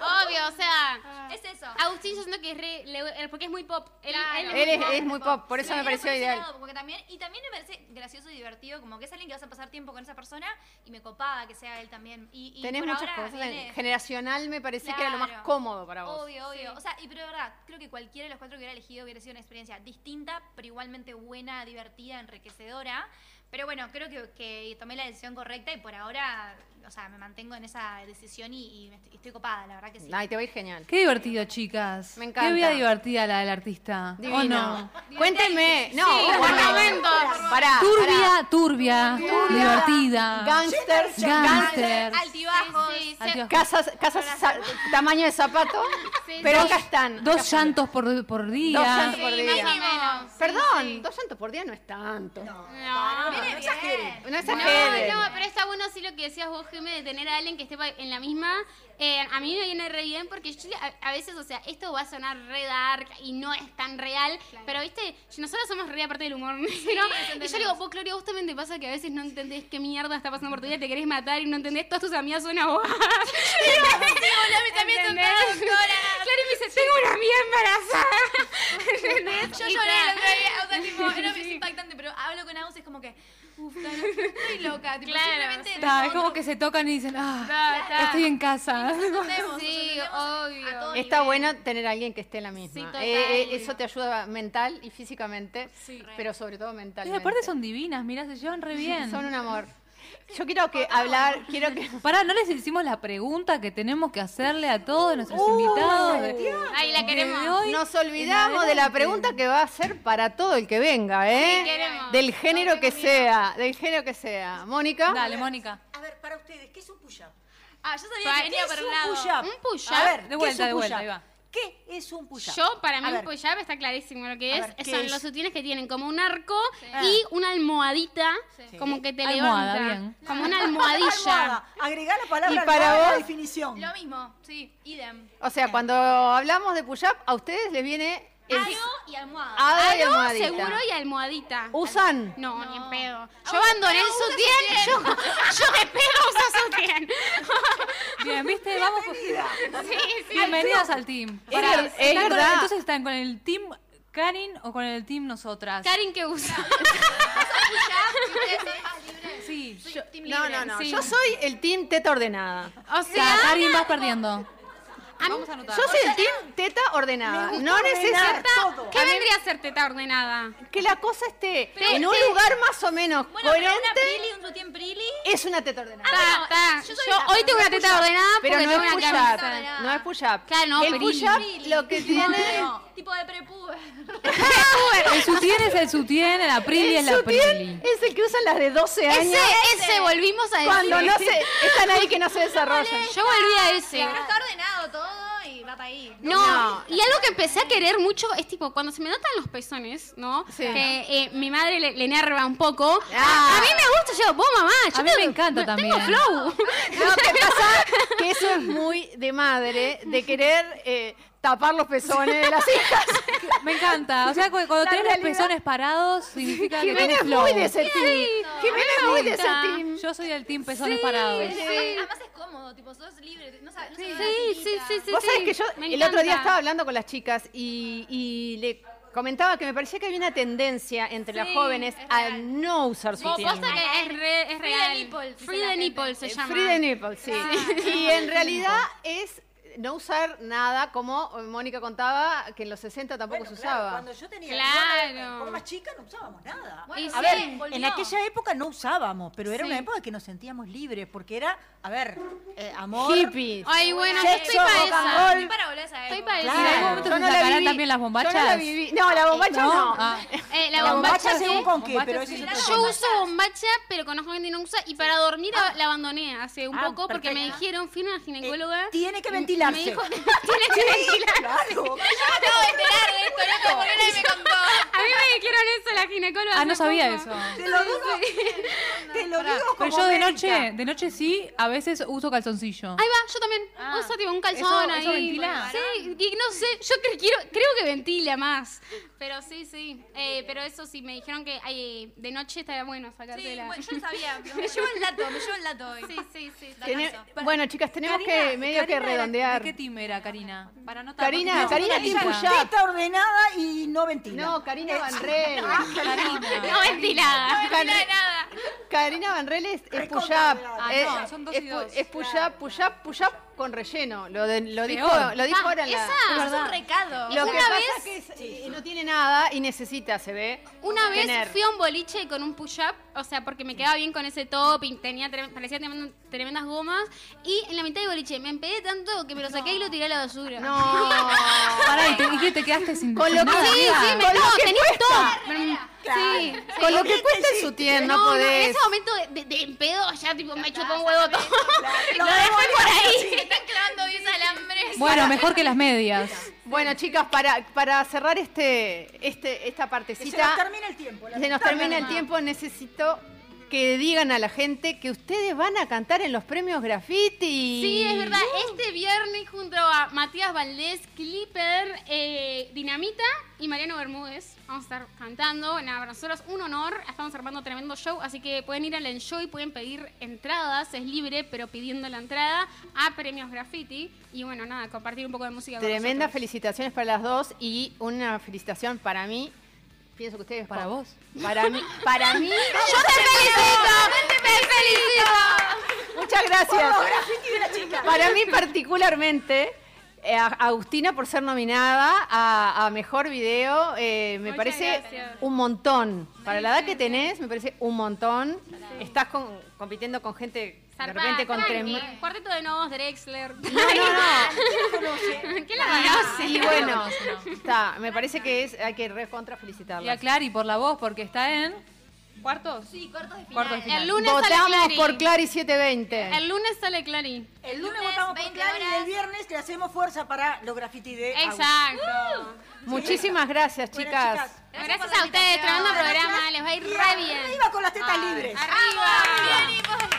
Obvio, o sea. Es eso. Agustín yo siento que es re, le- eh, porque es muy pop. Él, Claro. él Él es, muy es muy pop, por eso Sí, me pareció ideal. lado, porque también, y también me parece gracioso y divertido, como que es alguien que vas a pasar tiempo con esa persona y me copaba que sea él también. Y, y Tenés por muchas ahora cosas. viene- Generacional me parecía que era lo más Claro. cómodo para vos. Obvio, obvio. O sea, y pero de verdad, creo que cualquiera de los cuatro que hubiera elegido hubiera sido una experiencia distinta, pero igualmente buena, divertida, enriquecedora. Pero bueno, creo que, que tomé la decisión correcta y por ahora, o sea, me mantengo en esa decisión y, y me estoy, estoy copada, la verdad que sí. Ay, te va a ir genial. Qué divertido, chicas. Me encanta. Qué vida divertida la del artista. ¿O Divino. no? Cuéntenme. No, Sí, momento. Pará. Turbia, turbia, divertida. Gangsters, Gangster. Altibajos. Sí, sí. Casas, casas sa- tamaño de zapato. Sí, pero acá están. Dos llantos por, por día. Dos llantos por día. más o menos. Perdón, Sí, sí. dos llantos por día no es tanto. No, No, Viene bien. exageren. No, no, pero está bueno sí lo que decías vos, Jimé, de tener a alguien que esté en la misma. Eh, a mí me viene re bien porque yo a, a veces, o sea, esto va a sonar re dark y no es tan real, pero viste, nosotros somos re aparte del humor negro. y yo digo, vos, Gloria, vos también te pasa que a veces no entendés qué mierda está pasando por tu vida, te querés matar y no entendés, todas tus amigas son abogadas. sí, hola, mis amigas son todas. Claro, y me dice, tengo una amiga embarazada. Yo lloré el otro día, o sea, tipo, era impactante, pero hablo con Agus y es como que, uff, estoy loca, tipo, Claro. simplemente... Está, es como que se tocan y dicen, ah, estoy en casa. entendemos, Sí, obvio. Está nivel. bueno tener a alguien que esté en la misma. Sí. Eh, eh, eso te ayuda mental y físicamente, Sí, pero sobre todo Y mentalmente. aparte son divinas, mirá, se llevan re bien. Son un amor. Yo quiero que hablar, quiero que Pará, no les hicimos la pregunta que tenemos que hacerle a todos nuestros Uh, invitados. de- Ahí la de queremos. hoy Nos olvidamos de la pregunta que va a ser para todo el que venga, ¿eh? Sí, queremos. Del género que sea, del género que sea. Mónica. Dale, Mónica. A ver, para ustedes, ¿qué es un push-up? Ah, yo sabía Para- que venía ¿Qué por es un lado. push-up? Un push-up. A ver, De ¿qué vuelta, es un de vuelta, push-up? ahí va. ¿Qué es un push-up? Yo, para mí, un push-up está clarísimo lo que A es. ver, ¿qué Son es? los sutiles que tienen como un arco Ah. y una almohadita, como que te Almohada, levanta. bien. Como una almohadilla. Almohada. Agregá la palabra Y para a la vos- definición. Lo mismo, sí, idem. O sea, cuando hablamos de push-up, a ustedes les viene el y almohada. hada y almohadita. seguro y almohadita. ¿Usan? No, ni en pedo. Ah, Yo abandoné el sutién. Yo, yo de pedo uso sutién. Bien, ¿viste? Vamos. Sí, sí. Bienvenidas al team. Es Pará, ver- es ¿están con- verdad. entonces están con el team Karin o con el team nosotras. Karin que usa. Sí, yo- No, no, no. Sí. Yo soy el team teta ordenada. O sea, Karin vas perdiendo. A Vamos a anotar. Yo soy el team teta ordenada. Me gusta No ordenar necesita todo. ¿qué vendría a ser teta ordenada? que la cosa esté Pero en un lugar más o menos Bueno, pero una coherente. Prilly, un Prilly. Es una teta ordenada. Ta, ta. yo Yo, soy la- hoy tengo una teta ordenada Pero porque no tengo es una push-up. camisa. No es push-up. Claro, no, el pero push-up lo que tiene. No, tipo de prepuber. El sutien es el sutien, la Prilly es El Prilly. es el que usan las de 12 años. Ese, ese, volvimos a decir. Cuando no se, están ahí que no se desarrollan. Yo volví a ese. Pero está ordenado todo ahí. No, No. y algo que empecé a querer mucho es tipo, cuando se me notan los pezones, ¿no? Sí. Que eh, mi madre le, le enerva un poco. Ah. A mí me gusta, yo, vos mamá, yo A mí tengo- me encanta tengo también. flow. Lo que pasa que eso es muy de madre, de querer eh, tapar los pezones de las hijas. Me encanta. O sea, cu- cuando La tenés los pezones parados, significa que Jimena tenés es flow. muy de ese team. Jimena es muy de ese team. Yo soy el team pezones parados. Además es cómodo, tipo, sos libre. No sabes, no Sí, sabes sí, sí, sí, sí. Vos sabés que yo me el otro día encanta. estaba hablando con las chicas y, y le comentaba que me parecía que había una tendencia entre las Sí, jóvenes es a real. no usar Vos sutién. posta que es, re, es Free the real. nipples, Free the se Eh, llama. Free the nipple, sí. Y en realidad es no usar nada, como Mónica contaba, que en los 60 tampoco Bueno, se claro, usaba. cuando yo tenía Claro. yo, poco más chica no usábamos nada. Bueno, a sí, ver, volvió. en aquella época no usábamos, pero era Sí. una época que nos sentíamos libres, porque era, a ver, eh, amor, Hippies. Ay, bueno, yo sexo, estoy para rock and esa. roll. Estoy para volver a esa Estoy para Claro. ¿Y en algún esa. momento Yo se no la sacarán viví. también las Yo no bombachas? la viví. No, la bombacha ¿No? no. Ah. Eh, la, La bombacha, bombacha según sí. con qué, Bombacha pero sí. es Yo uso bombacha, pero conozco gente que no usa. Y para dormir la- la abandoné hace un Ah, poco porque me dijeron, fui a una ginecóloga. Eh, tiene que y ventilarse. Me dijo, tiene que ventilarse. Claro. Yo me acabo de enterar de esto, loco, porque nadie me contó. A mí me dijeron eso la ginecóloga. Ah, no sabía poco. eso. Te lo digo, te lo digo Pero como yo de noche, de noche sí, a veces uso calzoncillo. Ahí va, yo también Ah. uso tipo un calzón ¿Eso- ahí. eso ventila? Sí, y no sé, yo cre- quiero, creo que ventila más. Pero sí, sí. Eh, pero eso sí, me dijeron que ay, de noche estaría bueno Sí, sacártela. bueno, yo sabía. Me llevo el dato, me llevo el dato hoy. Sí, sí, sí. Bueno, chicas, tenemos Karina, que medio que Karina era- redondear. ¿De qué team era Karina? Para no Karina, Karina Team. Está ordenada y no ventila. No, Karina Van Rel. No ventilada. No ventilé nada. Karina Van Rel es, es ordenada. Es- Ah, no, son dos y dos. Es push-up, push-up, push-up con relleno. Lo, de- lo dijo, lo dijo Ah, ahora en la... esa. Es un recado. Lo que pasa es que es- eh, no tiene nada y necesita, se ve. Una vez tener. fui a un boliche con un push-up, o sea, porque me quedaba bien con ese top y tenía parecía tremendas gomas. Y en la mitad del boliche me empegué tanto que me lo saqué y lo tiré a la basura. No. Pará, ¿y, te- y qué te quedaste sin Con lo que- nada? Sí, sí, me, Con lo no, que tenía un cuesta. top. Mm, Sí, sí. Con lo que cuesta en su tienda, no, no, no, en podés. ese momento de, de, de pedo ya tipo me chupó un huevo todo. Lo lo dejé por ahí. Se están clavando 10 alambres. Bueno, mejor que las medias. Bueno, chicas, para, para cerrar este, este, esta Que partecita. se nos termina el tiempo. Se nos termina el tiempo, necesito que digan a la gente que ustedes van a cantar en los premios graffiti. Sí, es verdad. Este viernes junto a Matías Valdés, Clipper, eh, Dinamita y Mariano Bermúdez vamos a estar cantando. Nada, para nosotros un honor. Estamos armando tremendo show, así que pueden ir al Enjoy, pueden pedir entradas. Es libre, pero pidiendo la entrada a Premios Graffiti. Y bueno, nada, compartir un poco de música Tremendas felicitaciones para las dos y una felicitación para mí. Pienso que ustedes. Para vos. Para mí. Para mí. ¡Yo te felicito! ¡Te felicito! Muchas gracias. De la chica. Para mí particularmente, eh, a Agustina por ser nominada a, a Mejor Video, eh, me Muchas parece gracias. un montón. Para la edad que tenés, me parece un montón. Estás con- compitiendo con gente, de repente con tranqui. trem- Cuarteto de Novos, Drexler. No, no, no. ¿Quién la conoce? Y bueno, está, me parece que es, hay que recontra Y felicitarla. a Clary por la voz, porque está en cuartos. Sí, cortos de final. Cuartos de final. El lunes sale Votamos Clary. por Clary 720. El lunes sale Clary. El lunes lunes, votamos por 20 Clary y el viernes le hacemos fuerza para los graffiti de. Exacto. Muchísimas gracias, Bueno, chicas. Gracias, a ustedes, tremendo programa, les va a ir Y re bien. Arriba con las tetas libres. Arriba.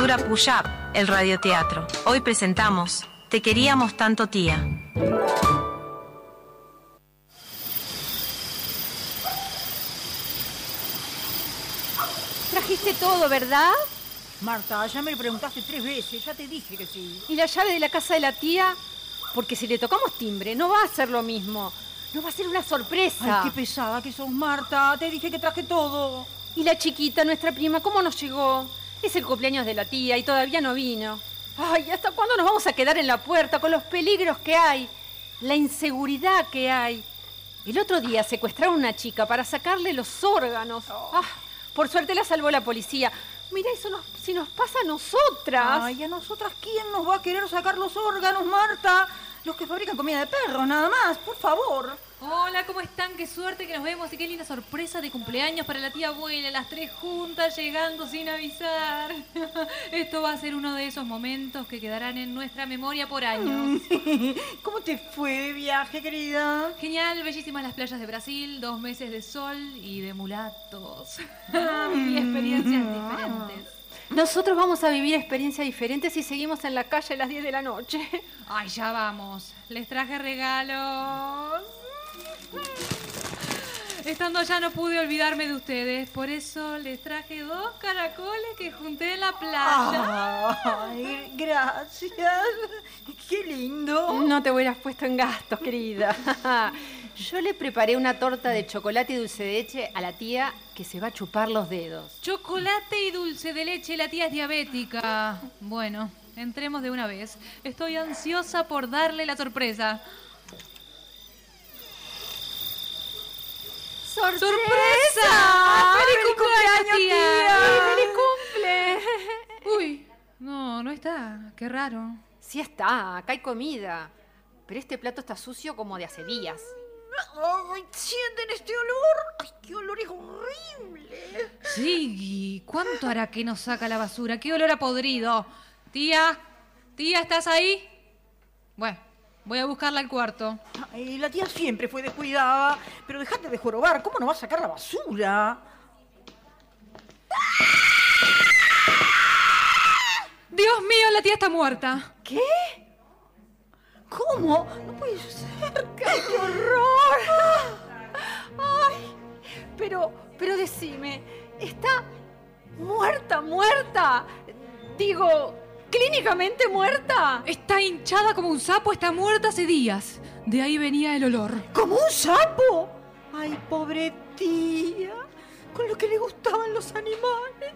Cultura Puyap, el radioteatro. Hoy presentamos Te queríamos tanto tía. Trajiste todo, ¿verdad? Marta, ya me lo preguntaste tres veces, ya te dije que sí. ¿Y la llave de la casa de la tía? Porque si le tocamos timbre, no va a ser lo mismo. No va a ser una sorpresa. Ay, qué pesada que sos, Marta. Te dije que traje todo. ¿Y la chiquita, nuestra prima, cómo nos llegó? Es el cumpleaños de la tía y todavía no vino. Ay, ¿hasta cuándo nos vamos a quedar en la puerta con los peligros que hay? La inseguridad que hay. El otro día secuestraron a una chica para sacarle los órganos. Ah, por suerte la salvó la policía. Mira, eso nos- si nos pasa a nosotras. Ay, a nosotras, ¿quién nos va a querer sacar los órganos, Marta? Los que fabrican comida de perros, nada más, por favor. Hola, ¿cómo están? Qué suerte que nos vemos y qué linda sorpresa de cumpleaños para la tía abuela, las tres juntas llegando sin avisar. Esto va a ser uno de esos momentos que quedarán en nuestra memoria por años. ¿Cómo te fue de viaje, querida? Genial, bellísimas las playas de Brasil, dos meses de sol y de mulatos. y experiencias diferentes. Nosotros vamos a vivir experiencias diferentes si seguimos en la calle a las 10 de la noche. Ay, ya vamos. Les traje regalos. Estando allá no pude olvidarme de ustedes, por eso les traje dos caracoles que junté en la playa. Ay, gracias. Qué lindo. No te hubieras puesto en gastos, querida. Yo le preparé una torta de chocolate y dulce de leche a la tía que se va a chupar los dedos. Chocolate y dulce de leche, la tía es diabética. Bueno, entremos de una vez. Estoy ansiosa por darle la sorpresa. ¡Sorpresa! ¡Feliz cumpleaños, tía! ¡Feliz cumple! Uy, no, no está. Qué raro. Sí está, acá hay comida. Pero este plato está sucio como de hace días. Ay, ¿sienten este olor? Ay, qué olor es horrible. Sí, ¿y ¿cuánto hará que nos saca la basura? ¡Qué olor a podrido! Tía, tía, ¿estás ahí? Bueno, voy a buscarla al cuarto. Ay, la tía siempre fue descuidada, pero dejate de jorobar. ¿Cómo no va a sacar la basura? Dios mío, la tía está muerta. ¿Qué? ¿Cómo? No puede ser. ¡Qué horror! ¡Ay! Pero, pero decime, ¿está muerta, muerta? Digo, clínicamente muerta. Está hinchada como un sapo, está muerta hace días. De ahí venía el olor. ¿Como un sapo? Ay, pobre tía. Con lo que le gustaban los animales.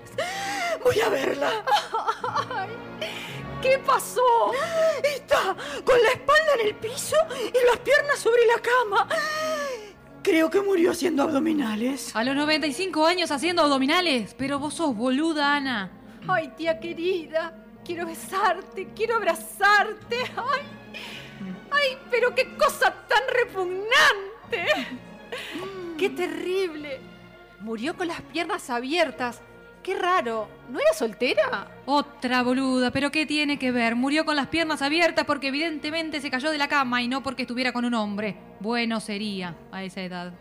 Voy a verla. Ay, ¿Qué pasó? Está con la espalda en el piso y las piernas sobre la cama. Creo que murió haciendo abdominales. A los 95 años haciendo abdominales. Pero vos sos boluda, Ana. Ay, tía querida, quiero besarte, quiero abrazarte. Ay, ay, pero qué cosa tan repugnante. Qué terrible. Murió con las piernas abiertas. Qué raro. ¿No era soltera? Otra boluda, pero ¿qué tiene que ver? Murió con las piernas abiertas porque evidentemente se cayó de la cama y no porque estuviera con un hombre. Bueno sería a esa edad.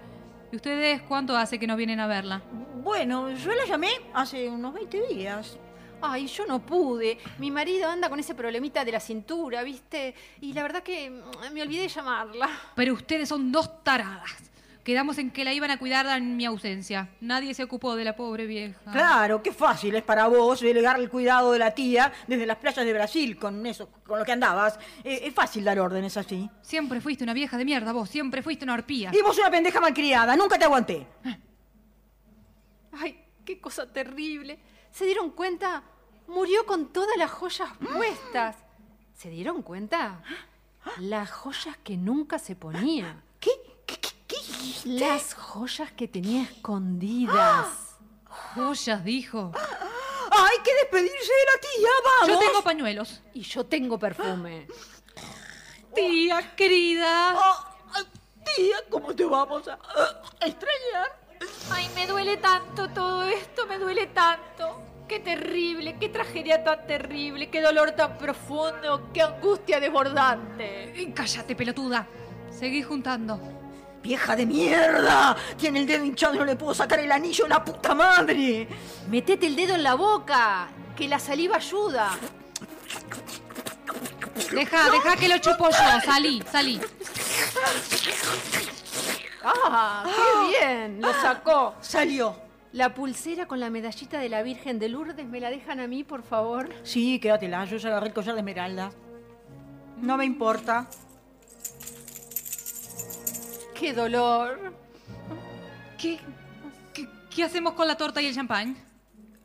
¿Y ustedes cuánto hace que no vienen a verla? Bueno, yo la llamé hace unos 20 días. Ay, yo no pude. Mi marido anda con ese problemita de la cintura, ¿viste? Y la verdad que mm, me olvidé de llamarla. Pero ustedes son dos taradas. Quedamos en que la iban a cuidar en mi ausencia. Nadie se ocupó de la pobre vieja. Claro, qué fácil es para vos delegar el cuidado de la tía desde las playas de Brasil con eso, con lo que andabas. Eh, es fácil dar órdenes así. Siempre fuiste una vieja de mierda, vos. Siempre fuiste una arpía. Y vos una pendeja malcriada, nunca te aguanté. Ay, qué cosa terrible. ¿Se dieron cuenta? Murió con todas las joyas puestas. ¿Se dieron cuenta? Las joyas que nunca se ponía. ¿Qué? Las joyas que tenía escondidas. Joyas, dijo. ¡Hay que despedirse de la tía! ¡Vamos! Yo tengo pañuelos. Y yo tengo perfume. Tía, querida. tía, ¿cómo te vamos a, a extrañar? Ay, me duele tanto todo esto, me duele tanto. Qué terrible, qué tragedia tan terrible, qué dolor tan profundo, qué angustia desbordante. Eh, Cállate, pelotuda. Seguí juntando. ¡Vieja de mierda! Tiene el dedo hinchado y no le puedo sacar el anillo, la puta madre. Metete el dedo en la boca. que la saliva ayuda. Deja, deja que lo chupo yo. Salí, salí. ¡Ah! ¡Qué bien! Lo sacó. Salió. La pulsera con la medallita de la Virgen de Lourdes, ¿me la dejan a mí, por favor? Sí, quédatela. Yo ya agarré el collar de esmeralda. No me importa. ¡Qué dolor! ¿Qué, qué, qué hacemos con la torta y el champán?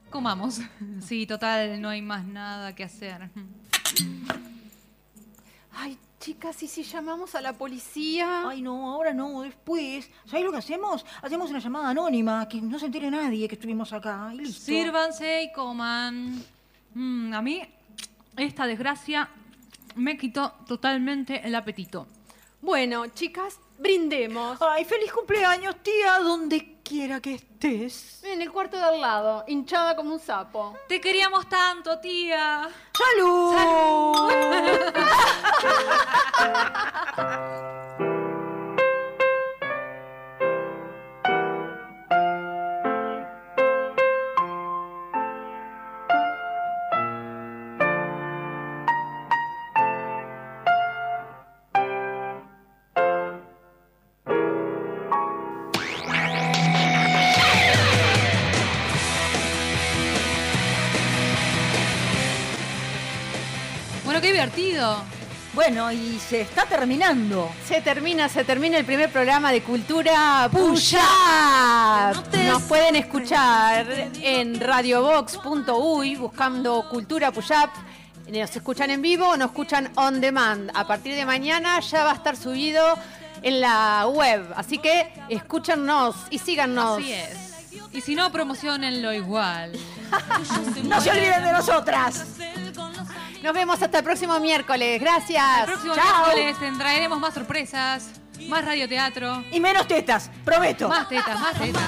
Comamos. Sí, total, no hay más nada que hacer. Ay, chicas, ¿y si llamamos a la policía? Ay, no, ahora no, después. ¿Sabes lo que hacemos? Hacemos una llamada anónima, que no se entere nadie que estuvimos acá. Y listo. Sírvanse y coman. Mm, a mí, esta desgracia me quitó totalmente el apetito. Bueno, chicas, brindemos. Ay, feliz cumpleaños, tía, donde quiera que estés. En el cuarto de al lado, hinchada como un sapo. Te queríamos tanto, tía. ¡Salud! Bueno, divertido. Bueno, y se está terminando. Se termina, se termina el primer programa de Cultura Up. Nos pueden escuchar en radiobox.uy buscando Cultura Push Up. Nos escuchan en vivo o nos escuchan on demand. A partir de mañana ya va a estar subido en la web. Así que escúchanos y síganos. Así es. Y si no, promocionenlo igual. No se olviden de nosotras. Nos vemos hasta el próximo miércoles. Gracias. El próximo Chao. miércoles te traeremos más sorpresas, más radioteatro. Y menos tetas, prometo. Más tetas, más tetas.